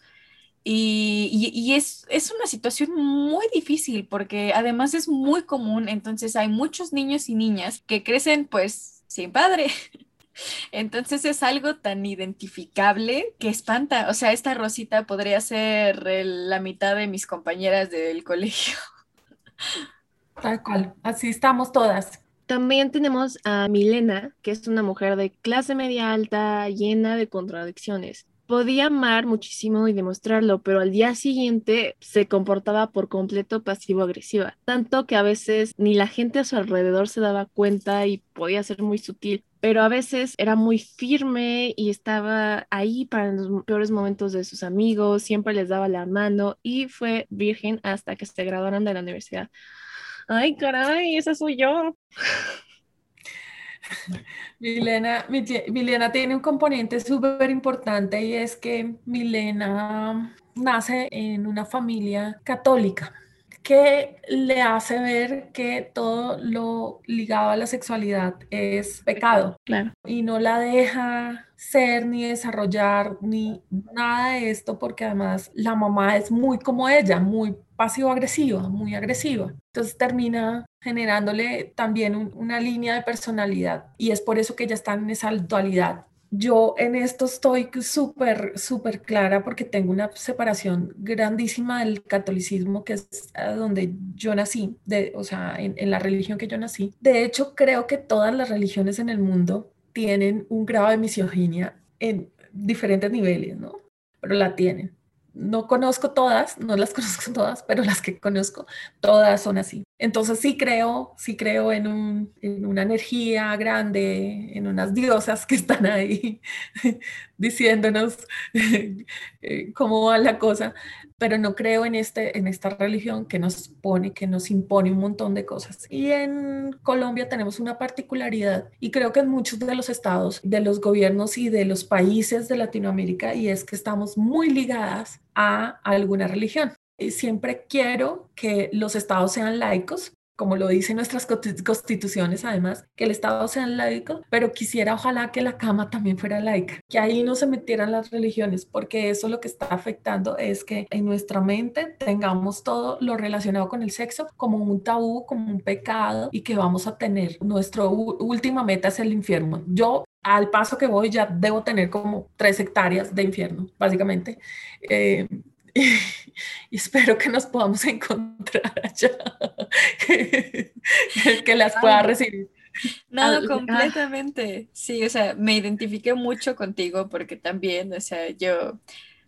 y, es, es, una situación muy difícil porque además es muy común, entonces hay muchos niños y niñas que crecen pues sin padre. Entonces es algo tan identificable que espanta. O sea, esta Rosita podría ser la mitad de mis compañeras del colegio. Tal cual, así estamos todas. También tenemos a Milena, que es una mujer de clase media alta, llena de contradicciones podía amar muchísimo y demostrarlo, pero al día siguiente se comportaba por completo pasivo-agresiva, tanto que a veces ni la gente a su alrededor se daba cuenta y podía ser muy sutil, pero a veces era muy firme y estaba ahí para los peores momentos de sus amigos, siempre les daba la mano y fue virgen hasta que se graduaron de la universidad. Ay, caray, esa soy yo. Milena, Milena tiene un componente súper importante y es que Milena nace en una familia católica que le hace ver que todo lo ligado a la sexualidad es pecado. Claro. Y no la deja ser ni desarrollar ni nada de esto porque además la mamá es muy como ella, muy pasivo-agresiva, muy agresiva. Entonces termina generándole también una línea de personalidad y es por eso que ella está en esa dualidad yo en esto estoy súper, súper clara porque tengo una separación grandísima del catolicismo, que es donde yo nací, de, o sea, en la religión que yo nací. De hecho, creo que todas las religiones en el mundo tienen un grado de misoginia en diferentes niveles, ¿no? Pero la tienen no conozco todas, no las conozco todas, pero las que conozco, todas son así. Entonces sí creo, sí creo en, en una energía grande, en unas diosas que están ahí diciéndonos eh, cómo va la cosa, pero no creo en, este, en esta religión que nos pone, que nos impone un montón de cosas. Y en Colombia tenemos una particularidad, y creo que en muchos de los estados, de los gobiernos y de los países de Latinoamérica, y es que estamos muy ligadas a alguna religión. Y siempre quiero que los estados sean laicos, como lo dicen nuestras constituciones, además, que el Estado sea laico, pero quisiera ojalá que la cama también fuera laica, que ahí no se metieran las religiones, porque eso lo que está afectando es que en nuestra mente tengamos todo lo relacionado con el sexo como un tabú, como un pecado y que vamos a tener nuestra última meta es el infierno. Yo al paso que voy ya debo tener como tres hectáreas de infierno, básicamente. Eh, y espero que nos podamos encontrar allá, que, las pueda recibir. No, completamente. Sí, o sea, me identifiqué mucho contigo porque también, o sea, yo,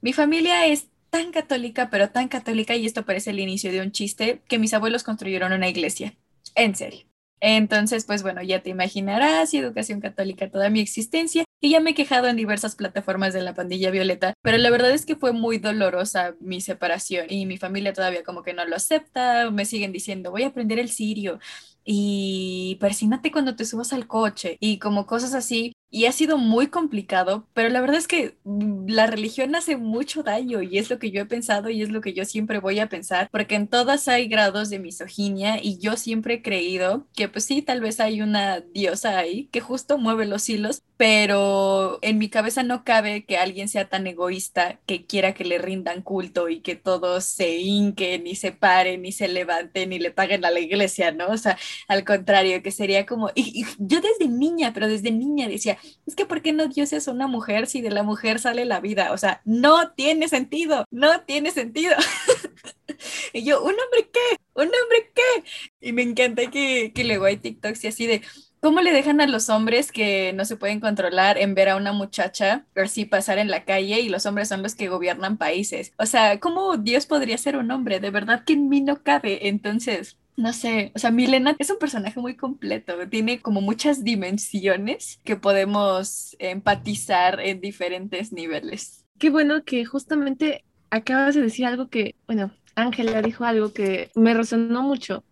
mi familia es tan católica, pero tan católica, y esto parece el inicio de un chiste, que mis abuelos construyeron una iglesia. En serio. Entonces, pues bueno, ya te imaginarás, educación católica toda mi existencia, y ya me he quejado en diversas plataformas de la pandilla violeta, pero la verdad es que fue muy dolorosa mi separación y mi familia todavía como que no lo acepta, me siguen diciendo, voy a aprender el sirio y persínate cuando te subas al coche y como cosas así y ha sido muy complicado, pero la verdad es que mm, la religión hace mucho daño y es lo que yo he pensado y es lo que yo siempre voy a pensar, porque en todas hay grados de misoginia y yo siempre he creído que pues sí, tal vez hay una diosa ahí que justo mueve los hilos, pero en mi cabeza no cabe que alguien sea tan egoísta que quiera que le rindan culto y que todos se hinquen y se paren y se levanten y le paguen a la iglesia, ¿no? O sea, al contrario, que sería como, y, yo desde niña, pero desde niña decía, es que ¿por qué no Dios es una mujer si de la mujer sale la vida? O sea, no tiene sentido, no tiene sentido. y yo, ¿un hombre qué? ¿Un hombre qué? Y me encanta que, que luego hay TikToks y así de, ¿Cómo le dejan a los hombres que no se pueden controlar en ver a una muchacha así pasar en la calle y los hombres son los que gobiernan países? O sea, ¿cómo Dios podría ser un hombre? De verdad que en mí no cabe. Entonces, no sé, o sea, Milena es un personaje muy completo, tiene como muchas dimensiones que podemos empatizar en diferentes niveles. Qué bueno que justamente acabas de decir algo que, bueno, Ángela dijo algo que me resonó mucho.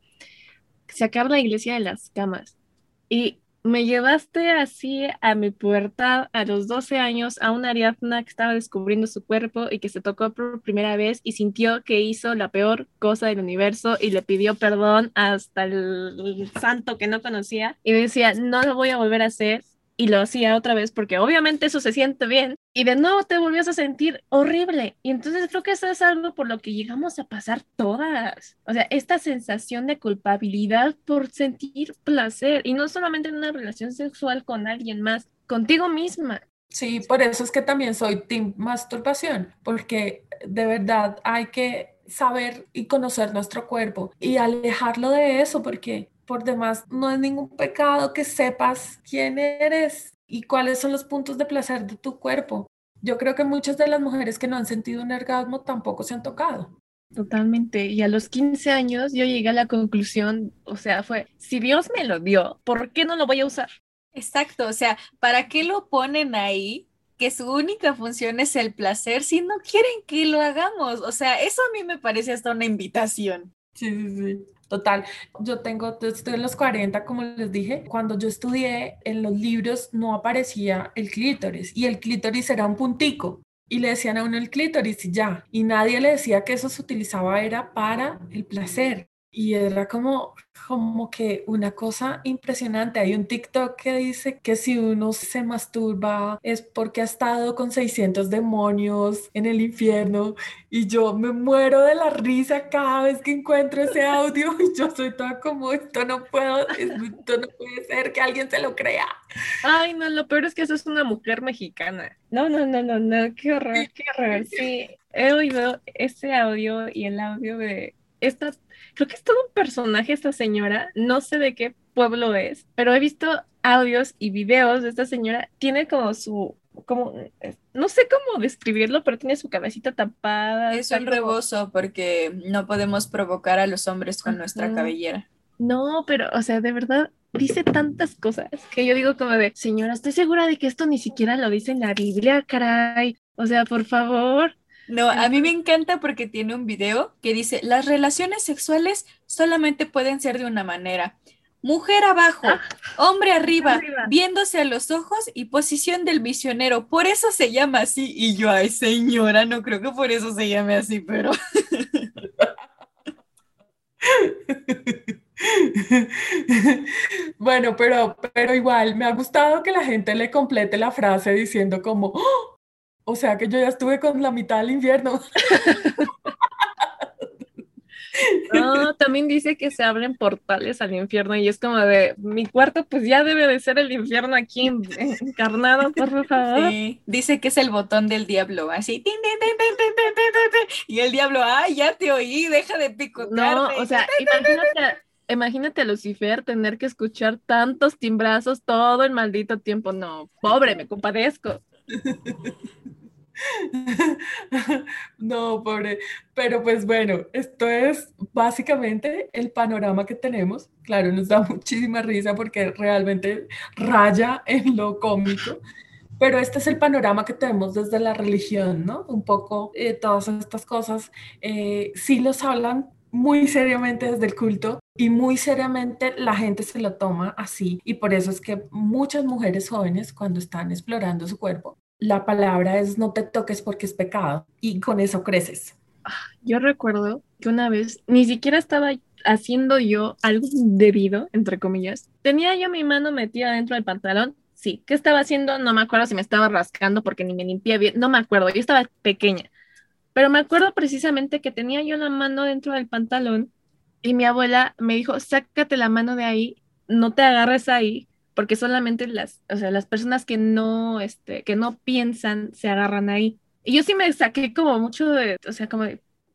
Sacar la iglesia de las camas. Y me llevaste así a mi pubertad a los 12 años a una Ariadna que estaba descubriendo su cuerpo y que se tocó por primera vez y sintió que hizo la peor cosa del universo y le pidió perdón hasta el santo que no conocía y decía, no lo voy a volver a hacer y lo hacía otra vez porque obviamente eso se siente bien y de nuevo te volvías a sentir horrible. Y entonces creo que eso es algo por lo que llegamos a pasar todas. O sea, esta sensación de culpabilidad por sentir placer y no solamente en una relación sexual con alguien más, contigo misma. Sí, por eso es que también soy team masturbación, porque de verdad hay que saber y conocer nuestro cuerpo y alejarlo de eso, porque por demás, no es ningún pecado que sepas quién eres y cuáles son los puntos de placer de tu cuerpo. Yo creo que muchas de las mujeres que no han sentido un orgasmo tampoco se han tocado. Totalmente. Y a los 15 años yo llegué a la conclusión, o sea, fue, si Dios me lo dio, ¿por qué no lo voy a usar? Exacto, o sea, ¿para qué lo ponen ahí? Que su única función es el placer si no quieren que lo hagamos. O sea, eso a mí me parece hasta una invitación. Sí, sí, sí. Total, yo tengo, estoy en los 40, como les dije, cuando yo estudié en los libros no aparecía el clítoris y el clítoris era un puntico y le decían a uno el clítoris y ya, y nadie le decía que eso se utilizaba era para el placer y era como, como que una cosa impresionante. Hay un TikTok que dice que si uno se masturba es porque ha estado con 600 demonios en el infierno y yo me muero de la risa cada vez que encuentro ese audio y yo soy toda como esto no puedo, esto no puede ser que alguien se lo crea. Ay, no, lo peor es que eso es una mujer mexicana. No, no, no, no, no, qué horror, qué horror. Sí, he oído ese audio y el audio de esta creo que es todo un personaje esta señora, no sé de qué pueblo es, pero he visto audios y videos de esta señora, tiene como su, como, no sé cómo describirlo, pero tiene su cabecita tapada. Es un rebozo porque no podemos provocar a los hombres con nuestra cabellera. No, pero, o sea, de verdad, dice tantas cosas que yo digo como de, señora, estoy segura de que esto ni siquiera lo dice en la Biblia, caray. O sea, por favor. No, a mí me encanta porque tiene un video que dice, las relaciones sexuales solamente pueden ser de una manera. Mujer abajo, ah, hombre arriba, viéndose a los ojos y posición del misionero. Por eso se llama así. Y yo, ay señora, no creo que por eso se llame así, pero... bueno, pero, pero igual me ha gustado que la gente le complete la frase diciendo como, ¡Oh! O sea que yo ya estuve con la mitad del infierno. No, también dice que se abren portales al infierno y es como de mi cuarto, pues ya debe de ser el infierno aquí encarnado, por favor. Sí, dice que es el botón del diablo, así, y el diablo, ay, ya te oí, deja de picotear. No, o sea, imagínate, imagínate a Lucifer tener que escuchar tantos timbrazos todo el maldito tiempo. No, pobre, me compadezco. No, pobre. Pero pues bueno, esto es básicamente el panorama que tenemos. Claro, nos da muchísima risa porque realmente raya en lo cómico. Pero este es el panorama que tenemos desde la religión, ¿no? Un poco eh, todas estas cosas eh, sí los hablan muy seriamente desde el culto y muy seriamente la gente se lo toma así y por eso es que muchas mujeres jóvenes cuando están explorando su cuerpo la palabra es no te toques porque es pecado y con eso creces. Yo recuerdo que una vez ni siquiera estaba haciendo yo algo debido, entre comillas. Tenía yo mi mano metida dentro del pantalón. Sí, ¿qué estaba haciendo? No me acuerdo si me estaba rascando porque ni me limpié bien. No me acuerdo, yo estaba pequeña. Pero me acuerdo precisamente que tenía yo la mano dentro del pantalón y mi abuela me dijo, sácate la mano de ahí, no te agarres ahí, porque solamente las, o sea, las personas que no, este, que no piensan se agarran ahí. Y yo sí me saqué como mucho de, o sea, como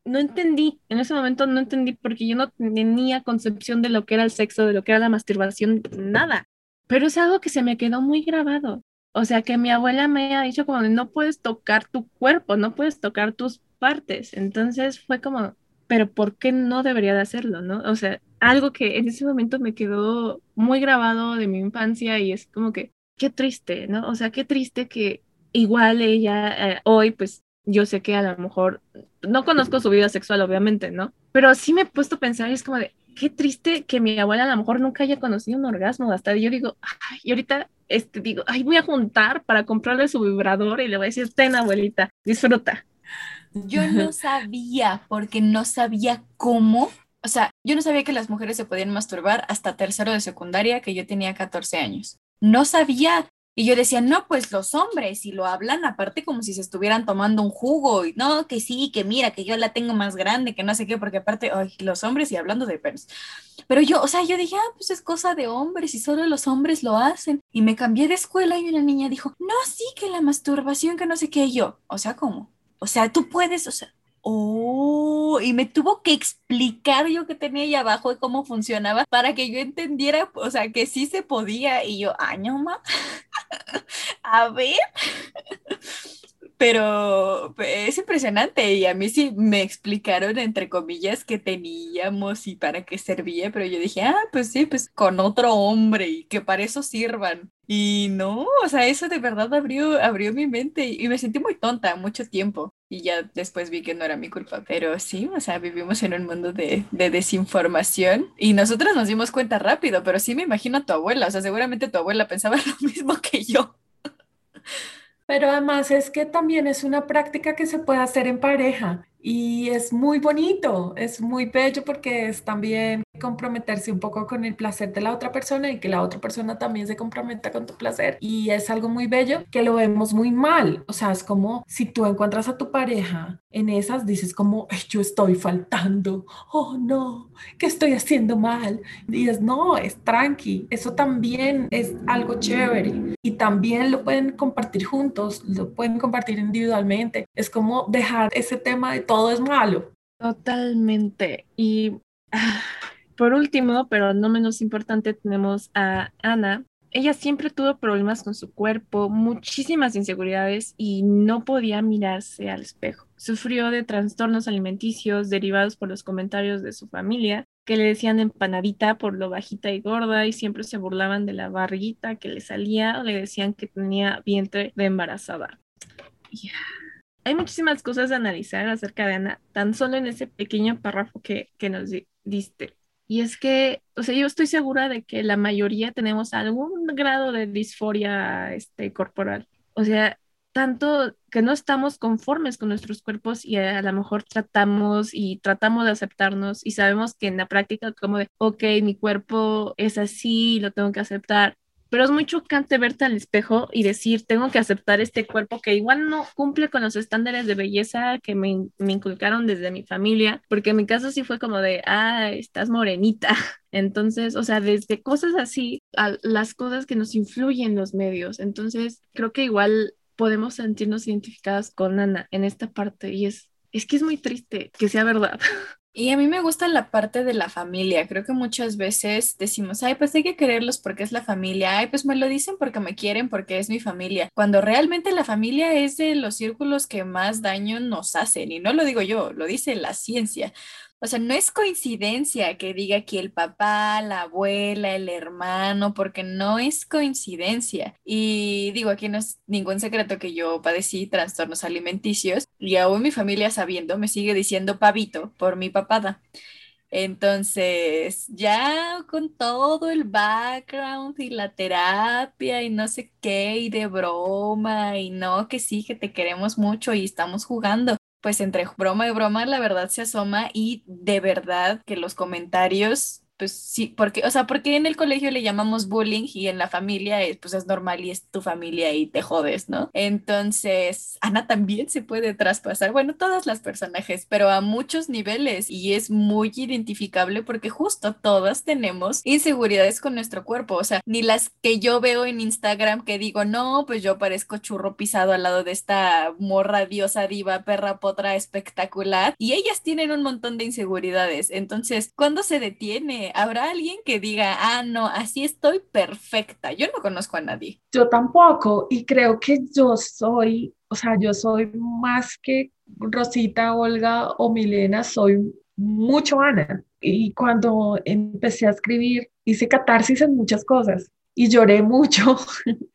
no entendí, en ese momento no entendí porque yo no tenía concepción de lo que era el sexo, de lo que era la masturbación, nada. Pero es algo que se me quedó muy grabado. O sea, que mi abuela me ha dicho como no puedes tocar tu cuerpo, no puedes tocar tus partes. Entonces fue como, pero ¿por qué no debería de hacerlo, no? O sea, algo que en ese momento me quedó muy grabado de mi infancia y es como que, qué triste, ¿no? O sea, qué triste que igual ella eh, hoy, pues yo sé que a lo mejor, no conozco su vida sexual, obviamente, ¿no? Pero sí me he puesto a pensar y es como de, qué triste que mi abuela a lo mejor nunca haya conocido un orgasmo. Hasta yo digo, y ahorita este, digo, ay, voy a juntar para comprarle su vibrador y le voy a decir, ten abuelita, disfruta. Yo no sabía, porque no sabía cómo o sea, yo no sabía que las mujeres se podían masturbar hasta tercero de secundaria, que yo tenía 14 años. No sabía. Y yo decía, no, pues los hombres, y lo hablan aparte como si se estuvieran tomando un jugo, y no, que sí, que mira, que yo la tengo más grande, que no sé qué, porque aparte, ay, los hombres y hablando de perros. Pero yo, o sea, yo dije, ah, pues es cosa de hombres y solo los hombres lo hacen. Y me cambié de escuela y una niña dijo, no, sí, que la masturbación, que no sé qué, yo, o sea, ¿cómo? O sea, tú puedes, o sea, Oh, y me tuvo que explicar yo que tenía ahí abajo y cómo funcionaba para que yo entendiera, o sea, que sí se podía. Y yo, año más, a ver. Pero es impresionante y a mí sí me explicaron entre comillas que teníamos y para qué servía, pero yo dije, ah, pues sí, pues con otro hombre y que para eso sirvan. Y no, o sea, eso de verdad abrió, abrió mi mente y me sentí muy tonta mucho tiempo y ya después vi que no era mi culpa. Pero sí, o sea, vivimos en un mundo de, de, desinformación y nosotros nos dimos cuenta rápido, pero sí me imagino a tu abuela, o sea, seguramente tu abuela pensaba lo mismo que yo. Pero además es que también es una práctica que se puede hacer en pareja y es muy bonito, es muy bello porque es también comprometerse un poco con el placer de la otra persona y que la otra persona también se comprometa con tu placer. Y es algo muy bello que lo vemos muy mal. O sea, es como si tú encuentras a tu pareja en esas, dices como, yo estoy faltando, oh no, ¿qué estoy haciendo mal? Y es, no, es tranqui, eso también es algo chévere. Y también lo pueden compartir juntos, lo pueden compartir individualmente. Es como dejar ese tema de todo es malo. Totalmente. Y por último, pero no menos importante, tenemos a Ana. Ella siempre tuvo problemas con su cuerpo, muchísimas inseguridades y no podía mirarse al espejo. Sufrió de trastornos alimenticios derivados por los comentarios de su familia, que le decían empanadita por lo bajita y gorda y siempre se burlaban de la barriguita que le salía o le decían que tenía vientre de embarazada. Hay muchísimas cosas a analizar acerca de Ana, tan solo en ese pequeño párrafo que, que nos diste. Y es que, o sea, yo estoy segura de que la mayoría tenemos algún grado de disforia este, corporal. O sea, tanto que no estamos conformes con nuestros cuerpos y a, lo mejor tratamos y tratamos de aceptarnos y sabemos que en la práctica como de, ok, mi cuerpo es así, lo tengo que aceptar, pero es muy chocante verte al espejo y decir, tengo que aceptar este cuerpo que igual no cumple con los estándares de belleza que me, me, inculcaron desde mi familia, porque en mi caso sí fue como de, ah, estás morenita. Entonces, o sea, desde cosas así a las cosas que nos influyen los medios. Entonces, creo que igual podemos sentirnos identificadas con Ana en esta parte y es, es que es muy triste que sea verdad. Y a mí me gusta la parte de la familia. Creo que muchas veces decimos, ay, pues hay que quererlos porque es la familia. Ay, pues me lo dicen porque me quieren, porque es mi familia. Cuando realmente la familia es de los círculos que más daño nos hacen. Y no lo digo yo, lo dice la ciencia. O sea, no es coincidencia que diga aquí el papá, la abuela, el hermano, porque no es coincidencia. Y digo, aquí no es ningún secreto que yo padecí trastornos alimenticios y aún mi familia sabiendo me sigue diciendo pavito por mi papada. Entonces, ya con todo el background y la terapia y no sé qué, y de broma, y no, que sí, que te queremos mucho y estamos jugando, pues entre broma y broma la verdad se asoma y de verdad que los comentarios pues sí, porque, o sea, porque en el colegio le llamamos bullying y en la familia es, pues es normal y es tu familia y te jodes, ¿no? Entonces, Ana también se puede traspasar, bueno, todas las personajes, pero a muchos niveles y es muy identificable porque justo todas tenemos inseguridades con nuestro cuerpo, o sea, ni las que yo veo en Instagram que digo, no, pues yo parezco churro pisado al lado de esta morra diosa diva perra potra espectacular y ellas tienen un montón de inseguridades, entonces, ¿cuándo se detiene? ¿Habrá alguien que diga, ah, no, así estoy perfecta? Yo no conozco a nadie. Yo tampoco, y creo que yo soy, o sea, yo soy más que Rosita, Olga o Milena, soy mucho Ana. Y cuando empecé a escribir, hice catarsis en muchas cosas y lloré mucho.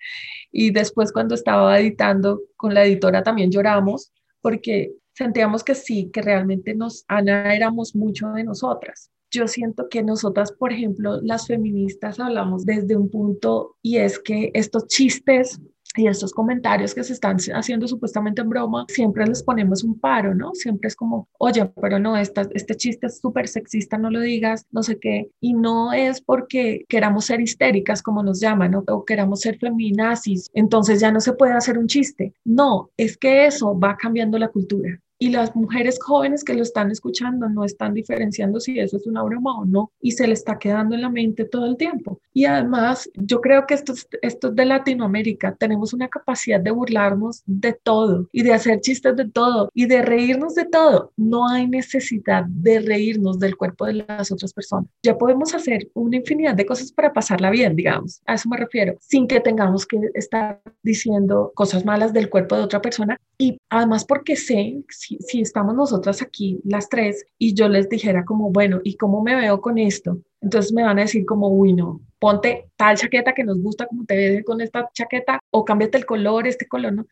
y después cuando estaba editando con la editora también lloramos porque sentíamos que sí, que realmente nos, Ana, éramos mucho de nosotras yo siento que nosotras, por ejemplo, las feministas hablamos desde un punto y es que estos chistes y estos comentarios que se están haciendo supuestamente en broma, siempre les ponemos un paro, ¿no? Siempre es como, oye, pero no, esta, este chiste es súper sexista, no lo digas, no sé qué. Y no es porque queramos ser histéricas, como nos llaman, ¿no? o queramos ser feminazis, entonces ya no se puede hacer un chiste. No, es que eso va cambiando la cultura y las mujeres jóvenes que lo están escuchando no están diferenciando si eso es una broma o no y se le está quedando en la mente todo el tiempo. Y además, yo creo que esto, esto de Latinoamérica, tenemos una capacidad de burlarnos de todo y de hacer chistes de todo y de reírnos de todo. No hay necesidad de reírnos del cuerpo de las otras personas. Ya podemos hacer una infinidad de cosas para pasarla bien, digamos. A eso me refiero, sin que tengamos que estar diciendo cosas malas del cuerpo de otra persona. Y además porque sé si, estamos nosotras aquí, las tres, y yo les dijera como, bueno, ¿y cómo me veo con esto? Entonces me van a decir como, uy, no, ponte tal chaqueta que nos gusta como te ves con esta chaqueta o cámbiate el color, este color, ¿no?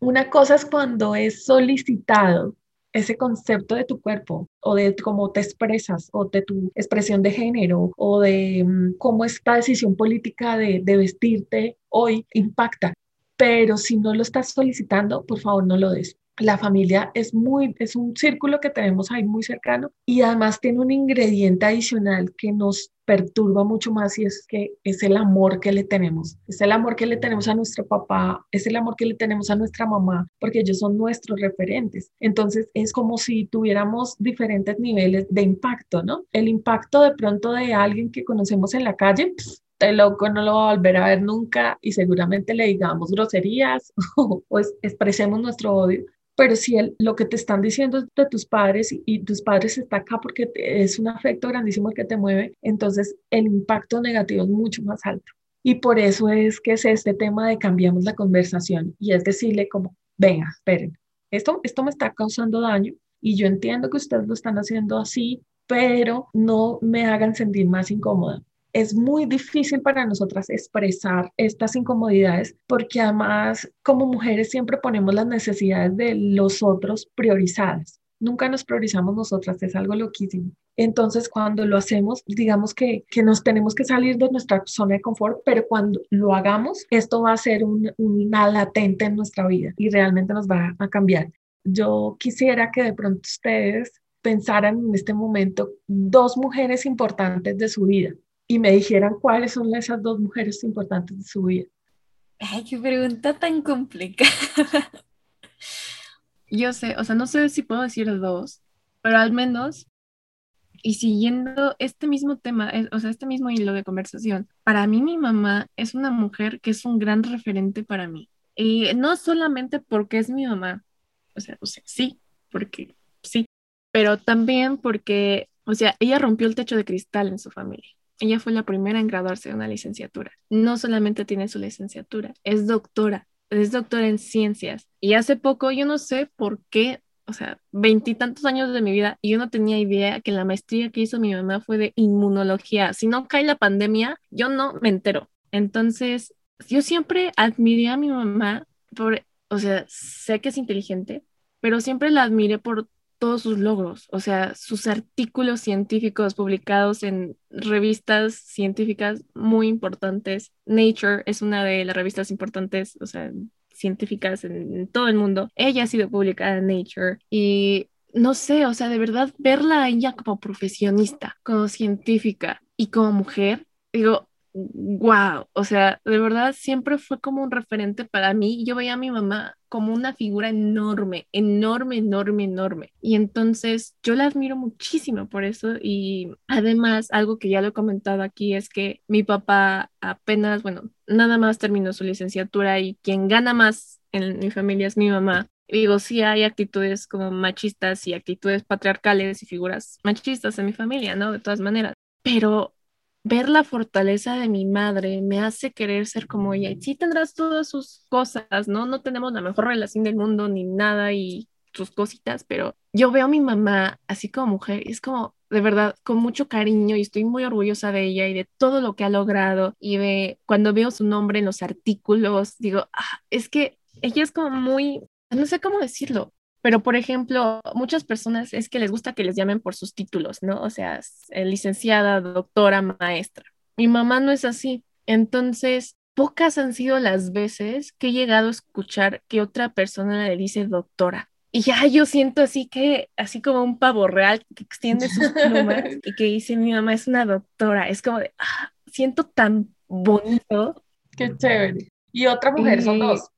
Una cosa es cuando es solicitado ese concepto de tu cuerpo o de cómo te expresas o de tu expresión de género o de mm, cómo esta decisión política de, de vestirte hoy impacta. Pero si no lo estás solicitando, por favor no lo des la familia es muy, es un círculo que tenemos ahí muy cercano y además tiene un ingrediente adicional que nos perturba mucho más y es que es el amor que le tenemos. Es el amor que le tenemos a nuestro papá, es el amor que le tenemos a nuestra mamá, porque ellos son nuestros referentes. Entonces es como si tuviéramos diferentes niveles de impacto, ¿no? El impacto de pronto de alguien que conocemos en la calle, este loco no lo va a volver a ver nunca y seguramente le digamos groserías o, o expresemos nuestro odio, pero si lo que te están diciendo de tus padres y, tus padres está acá porque es un afecto grandísimo el que te mueve, entonces el impacto negativo es mucho más alto. Y por eso es que es este tema de cambiamos la conversación y es decirle como, venga, esperen, esto, esto me está causando daño y yo entiendo que ustedes lo están haciendo así, pero no me hagan sentir más incómoda es muy difícil para nosotras expresar estas incomodidades porque además como mujeres siempre ponemos las necesidades de los otros priorizadas. nunca nos priorizamos nosotras, es algo loquísimo. Entonces, cuando lo hacemos, digamos que, que nos tenemos que salir de nuestra zona de confort, pero cuando lo hagamos, esto va a ser un, una latente en nuestra vida y realmente nos va a cambiar. Yo quisiera que de pronto ustedes pensaran en este momento dos mujeres importantes de su vida y me dijeran cuáles son esas dos mujeres importantes de su vida. Ay, qué pregunta tan complicada. Yo sé, o sea, no sé si puedo decir dos, pero al menos, y siguiendo este mismo tema, o sea, este mismo hilo de conversación, para mí mi mamá es una mujer que es un gran referente para mí. Y no solamente porque es mi mamá, o sea, o sea, sí, porque sí, pero también porque, o sea, ella rompió el techo de cristal en su familia. Ella fue la primera en graduarse de una licenciatura. No solamente tiene su licenciatura, es doctora, es doctora en ciencias. Y hace poco, yo no sé por qué, o sea, veintitantos años de mi vida, y yo no tenía idea que la maestría que hizo mi mamá fue de inmunología. Si no cae la pandemia, yo no me entero. Entonces, yo siempre admiré a mi mamá por, o sea, sé que es inteligente, pero siempre la admiré por todos sus logros, o sea, sus artículos científicos publicados en revistas científicas muy importantes. Nature es una de las revistas importantes, o sea, científicas en, todo el mundo. Ella ha sido publicada en Nature y no sé, o sea, de verdad verla a ella como profesionista, como científica y como mujer, digo, wow, o sea, de verdad siempre fue como un referente para mí. Yo veía a mi mamá como una figura enorme, enorme, enorme, enorme. Y entonces yo la admiro muchísimo por eso. Y además, algo que ya lo he comentado aquí es que mi papá apenas, bueno, nada más terminó su licenciatura y quien gana más en mi familia es mi mamá. digo, sí hay actitudes como machistas y actitudes patriarcales y figuras machistas en mi familia, ¿no? De todas maneras. Pero ver la fortaleza de mi madre me hace querer ser como ella. Y sí tendrás todas sus cosas, ¿no? No tenemos la mejor relación del mundo ni nada y sus cositas, pero yo veo a mi mamá así como mujer y es como de verdad con mucho cariño y estoy muy orgullosa de ella y de todo lo que ha logrado y de cuando veo su nombre en los artículos digo, ah, es que ella es como muy, no sé cómo decirlo, pero, por ejemplo, muchas personas es que les gusta que les llamen por sus títulos, ¿no? O sea, eh, licenciada, doctora, maestra. Mi mamá no es así. Entonces, pocas han sido las veces que he llegado a escuchar que otra persona le dice doctora. Y ya yo siento así que, así como un pavo real que extiende sus plumas y que dice mi mamá es una doctora. Es como de, ah, siento tan bonito. Qué chévere. Y otra mujer, son dos.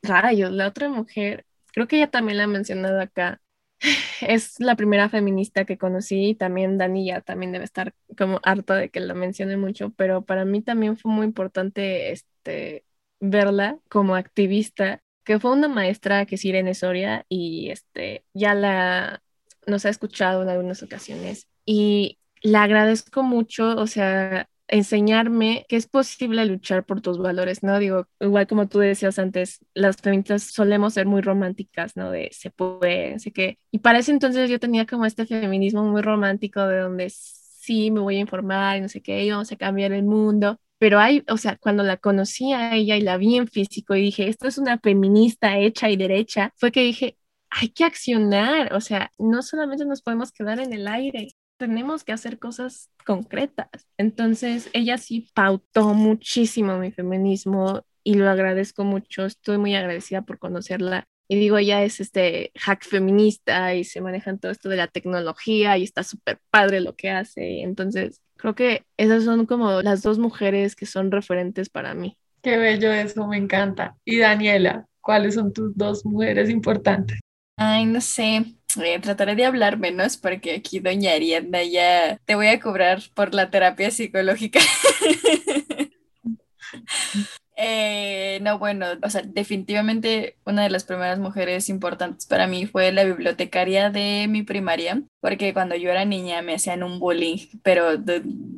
Rayos, la otra mujer creo que ella también la ha mencionado acá. Es la primera feminista que conocí y también Dani ya también debe estar como harta de que la mencione mucho, pero para mí también fue muy importante este, verla como activista, que fue una maestra que es Irene Soria y este, ya la nos ha escuchado en algunas ocasiones y la agradezco mucho, o sea, enseñarme que es posible luchar por tus valores, ¿no? Digo, igual como tú decías antes, las feministas solemos ser muy románticas, ¿no? De se puede, sé que... Y para ese entonces yo tenía como este feminismo muy romántico de donde sí me voy a informar y no sé qué, y vamos a cambiar el mundo. Pero hay, o sea, cuando la conocí a ella y la vi en físico y dije, esto es una feminista hecha y derecha, fue que dije, hay que accionar, o sea, no solamente nos podemos quedar en el aire, tenemos que hacer cosas concretas. Entonces, ella sí pautó muchísimo mi feminismo y lo agradezco mucho. Estoy muy agradecida por conocerla. Y digo, ella es este hack feminista y se maneja en todo esto de la tecnología y está súper padre lo que hace. Entonces, creo que esas son como las dos mujeres que son referentes para mí. Qué bello eso, me encanta. Y Daniela, ¿cuáles son tus dos mujeres importantes? Ay, no sé. Eh, trataré de hablar menos porque aquí doña Ariadna ya te voy a cobrar por la terapia psicológica. Eh, no, bueno, o sea, definitivamente una de las primeras mujeres importantes para mí fue la bibliotecaria de mi primaria, porque cuando yo era niña me hacían un bullying, pero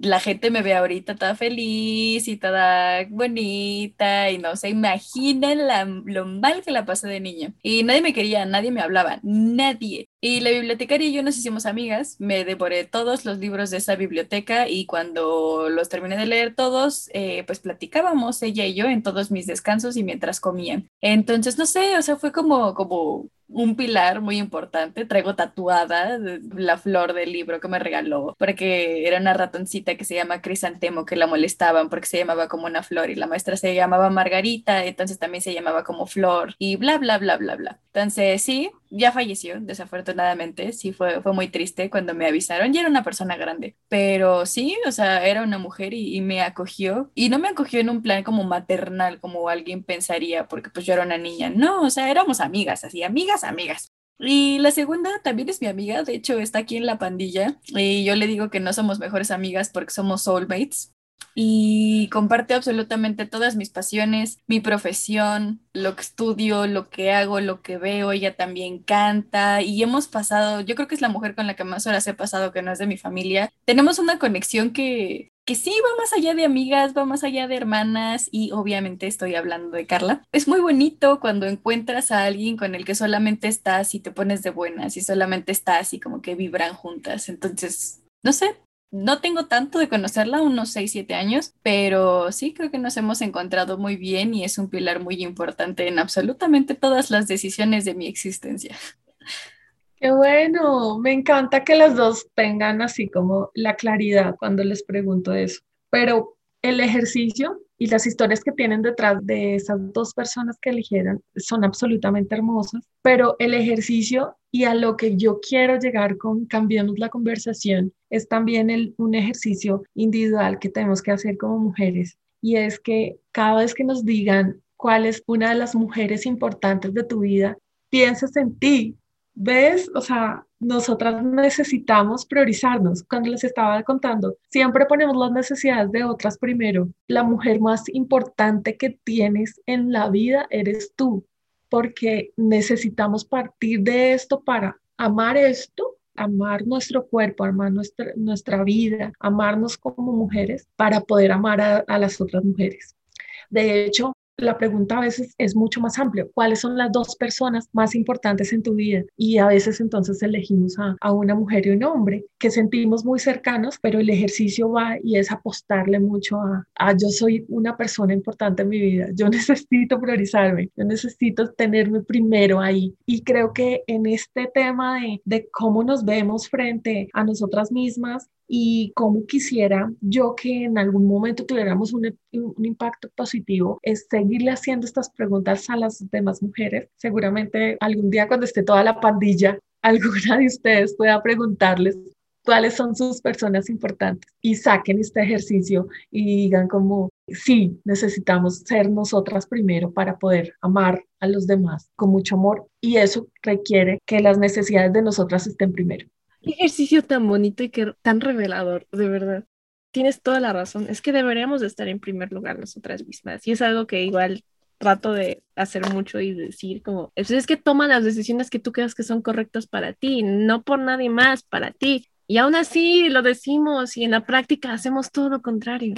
la gente me ve ahorita toda feliz y toda bonita y no se imaginan lo mal que la pasé de niña. Y nadie me quería, nadie me hablaba, nadie. Y la bibliotecaria y yo nos hicimos amigas, me devoré todos los libros de esa biblioteca y cuando los terminé de leer todos, eh, pues platicábamos ella y yo en todos mis descansos y mientras comían. Entonces, no sé, o sea, fue como, como un pilar muy importante. Traigo tatuada la flor del libro que me regaló, porque era una ratoncita que se llama Crisantemo, que la molestaban porque se llamaba como una flor y la maestra se llamaba Margarita, entonces también se llamaba como flor y bla, bla, bla, bla, bla. Entonces, sí, ya falleció, desafortunadamente. Sí, fue, fue muy triste cuando me avisaron. Ya era una persona grande, pero sí, o sea, era una mujer y, y me acogió. Y no me acogió en un plan como maternal, como alguien pensaría, porque pues yo era una niña. No, o sea, éramos amigas, así, amigas, amigas. Y la segunda también es mi amiga, de hecho está aquí en la pandilla y yo le digo que no somos mejores amigas porque somos soulmates y comparte absolutamente todas mis pasiones, mi profesión, lo que estudio, lo que hago, lo que veo. Ella también canta y hemos pasado, yo creo que es la mujer con la que más horas he pasado que no es de mi familia. Tenemos una conexión que, que sí va más allá de amigas, va más allá de hermanas y obviamente estoy hablando de Carla. Es muy bonito cuando encuentras a alguien con el que solamente estás y te pones de buenas y solamente estás y como que vibran juntas. Entonces, no sé, no tengo tanto de conocerla, unos 6, 7 años, pero sí creo que nos hemos encontrado muy bien y es un pilar muy importante en absolutamente todas las decisiones de mi existencia. Qué bueno, me encanta que las dos tengan así como la claridad cuando les pregunto eso, pero el ejercicio y las historias que tienen detrás de esas dos personas que eligieron son absolutamente hermosas, pero el ejercicio y a lo que yo quiero llegar con Cambiemos la conversación es también el, un ejercicio individual que tenemos que hacer como mujeres y es que cada vez que nos digan cuál es una de las mujeres importantes de tu vida, pienses en ti, ¿ves? O sea, nosotras necesitamos priorizarnos. Cuando les estaba contando, siempre ponemos las necesidades de otras primero. La mujer más importante que tienes en la vida eres tú, porque necesitamos partir de esto para amar esto, amar nuestro cuerpo, amar nuestra, nuestra vida, amarnos como mujeres para poder amar a, a las otras mujeres. De hecho, la pregunta a veces es mucho más amplia. ¿Cuáles son las dos personas más importantes en tu vida? Y a veces entonces elegimos a, una mujer y un hombre que sentimos muy cercanos, pero el ejercicio va y es apostarle mucho a, a yo soy una persona importante en mi vida, yo necesito priorizarme, yo necesito tenerme primero ahí. Y creo que en este tema de, de cómo nos vemos frente a nosotras mismas y cómo quisiera yo que en algún momento tuviéramos un, impacto positivo es seguirle haciendo estas preguntas a las demás mujeres. Seguramente algún día cuando esté toda la pandilla, alguna de ustedes pueda preguntarles cuáles son sus personas importantes y saquen este ejercicio y digan como, sí, necesitamos ser nosotras primero para poder amar a los demás con mucho amor y eso requiere que las necesidades de nosotras estén primero. Qué ejercicio tan bonito y que, tan revelador, de verdad. Tienes toda la razón. Es que deberíamos de estar en primer lugar nosotras mismas. Y es algo que igual trato de hacer mucho y decir como, es que toma las decisiones que tú creas que son correctas para ti, no por nadie más, para ti. Y aún así lo decimos y en la práctica hacemos todo lo contrario.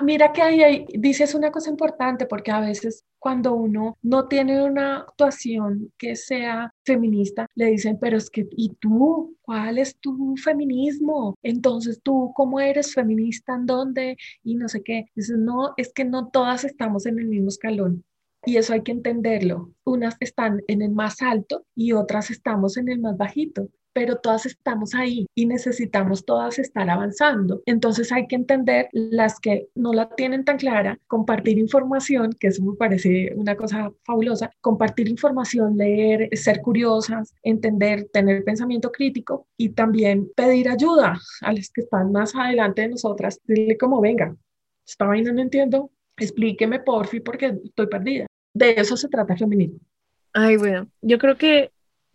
Mira que ahí, dices una cosa importante porque a veces cuando uno no tiene una actuación que sea feminista, le dicen, pero es que, ¿y tú? ¿Cuál es tu feminismo? Entonces, ¿tú cómo eres feminista? ¿En dónde? Y no sé qué. Dices, no, es que no todas estamos en el mismo escalón. Y eso hay que entenderlo. Unas están en el más alto y otras estamos en el más bajito pero todas estamos ahí y necesitamos todas estar avanzando. Entonces hay que entender las que no la tienen tan clara, compartir información, que eso me parece una cosa fabulosa, compartir información, leer, ser curiosas, entender, tener pensamiento crítico y también pedir ayuda a las que están más adelante de nosotras, decirle como, venga, esta vaina no entiendo, explíqueme porfi porque estoy perdida. De eso se trata el feminismo. Ay, bueno, yo creo que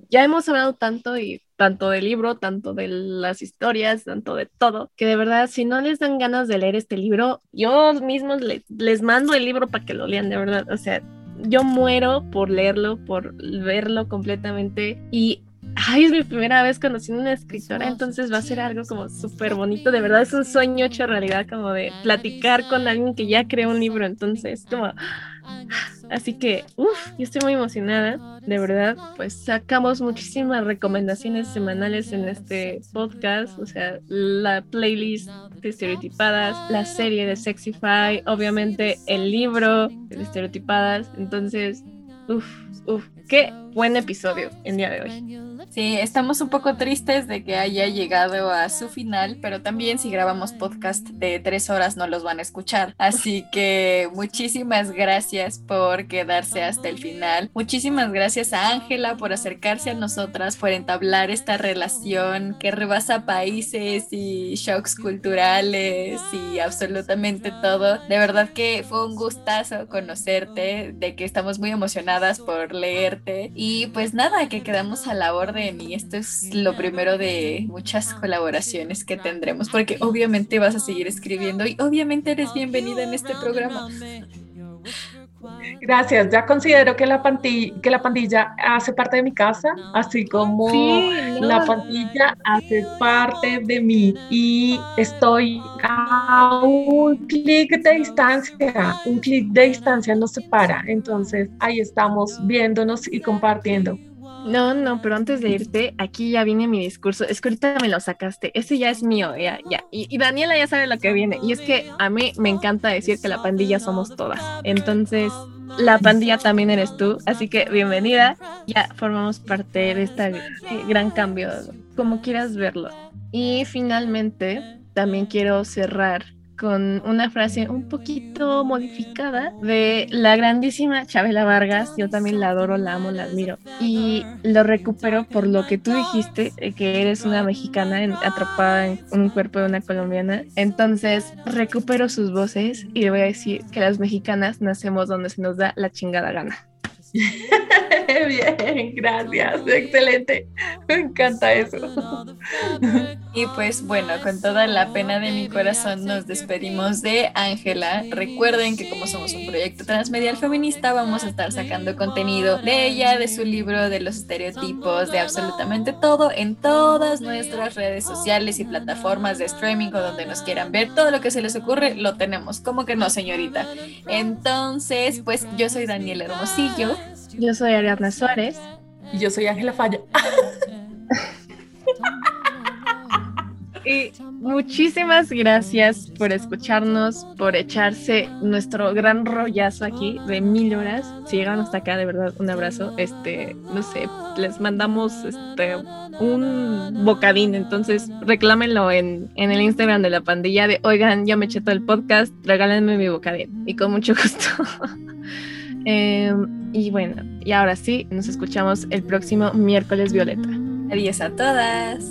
ya hemos hablado tanto y tanto del libro, tanto de las historias, tanto de todo, que de verdad, si no les dan ganas de leer este libro, yo mismo les, les mando el libro para que lo lean, de verdad. O sea, yo muero por leerlo, por verlo completamente. Y ay, es mi primera vez conociendo una escritora, entonces va a ser algo como súper bonito, de verdad es un sueño hecho realidad, como de platicar con alguien que ya creó un libro, entonces como Así que, uff, yo estoy muy emocionada, de verdad. Pues sacamos muchísimas recomendaciones semanales en este podcast, o sea, la playlist de estereotipadas, la serie de Sexify, obviamente el libro de estereotipadas. Entonces, uff, uff, qué buen episodio el día de hoy. Sí, estamos un poco tristes de que haya llegado a su final, pero también si grabamos podcast de tres horas no los van a escuchar. Así que muchísimas gracias por quedarse hasta el final. Muchísimas gracias a Ángela por acercarse a nosotras, por entablar esta relación que rebasa países y shocks culturales y absolutamente todo. De verdad que fue un gustazo conocerte, de que estamos muy emocionadas por y pues nada, que quedamos a la orden y esto es lo primero de muchas colaboraciones que tendremos, porque obviamente vas a seguir escribiendo y obviamente eres bienvenida en este programa. Gracias, ya considero que la, pandilla, que la pandilla hace parte de mi casa, así como la pandilla hace parte de mí y estoy a un clic de distancia, un clic de distancia nos separa, entonces ahí estamos viéndonos y compartiendo. No, no, pero antes de irte, aquí ya viene mi discurso. Es que ahorita me lo sacaste. Ese ya es mío, ya, ya. Y, Daniela ya sabe lo que viene. Y es que a mí me encanta decir que la pandilla somos todas. Entonces, la pandilla también eres tú. Así que bienvenida. Ya formamos parte de este gran cambio, como quieras verlo. Y finalmente, también quiero cerrar con una frase un poquito modificada de la grandísima Chabela Vargas. Yo también la adoro, la amo, la admiro. Y lo recupero por lo que tú dijiste, que eres una mexicana atrapada en un cuerpo de una colombiana. Entonces recupero sus voces y le voy a decir que las mexicanas nacemos donde se nos da la chingada gana. Bien, gracias, excelente. Me encanta eso. Y pues bueno, con toda la pena de mi corazón nos despedimos de Ángela. Recuerden que como somos un proyecto transmedial feminista, vamos a estar sacando contenido de ella, de su libro, de los estereotipos, de absolutamente todo en todas nuestras redes sociales y plataformas de streaming o donde nos quieran ver. Todo lo que se les ocurre lo tenemos. ¿Cómo que no, señorita? Entonces, pues yo soy Daniel Hermosillo. Yo soy Ariadna Suárez. Y yo soy Ángela Falla. y muchísimas gracias por escucharnos, por echarse nuestro gran rollazo aquí de mil horas. Si llegan hasta acá, de verdad, un abrazo. Este, no sé, les mandamos este un bocadín. Entonces, reclámenlo en, en el Instagram de la pandilla de oigan, ya me eché todo el podcast, regálenme mi bocadín. Y con mucho gusto. Em, y bueno, y ahora sí, nos escuchamos el próximo miércoles Violeta. Adiós a todas.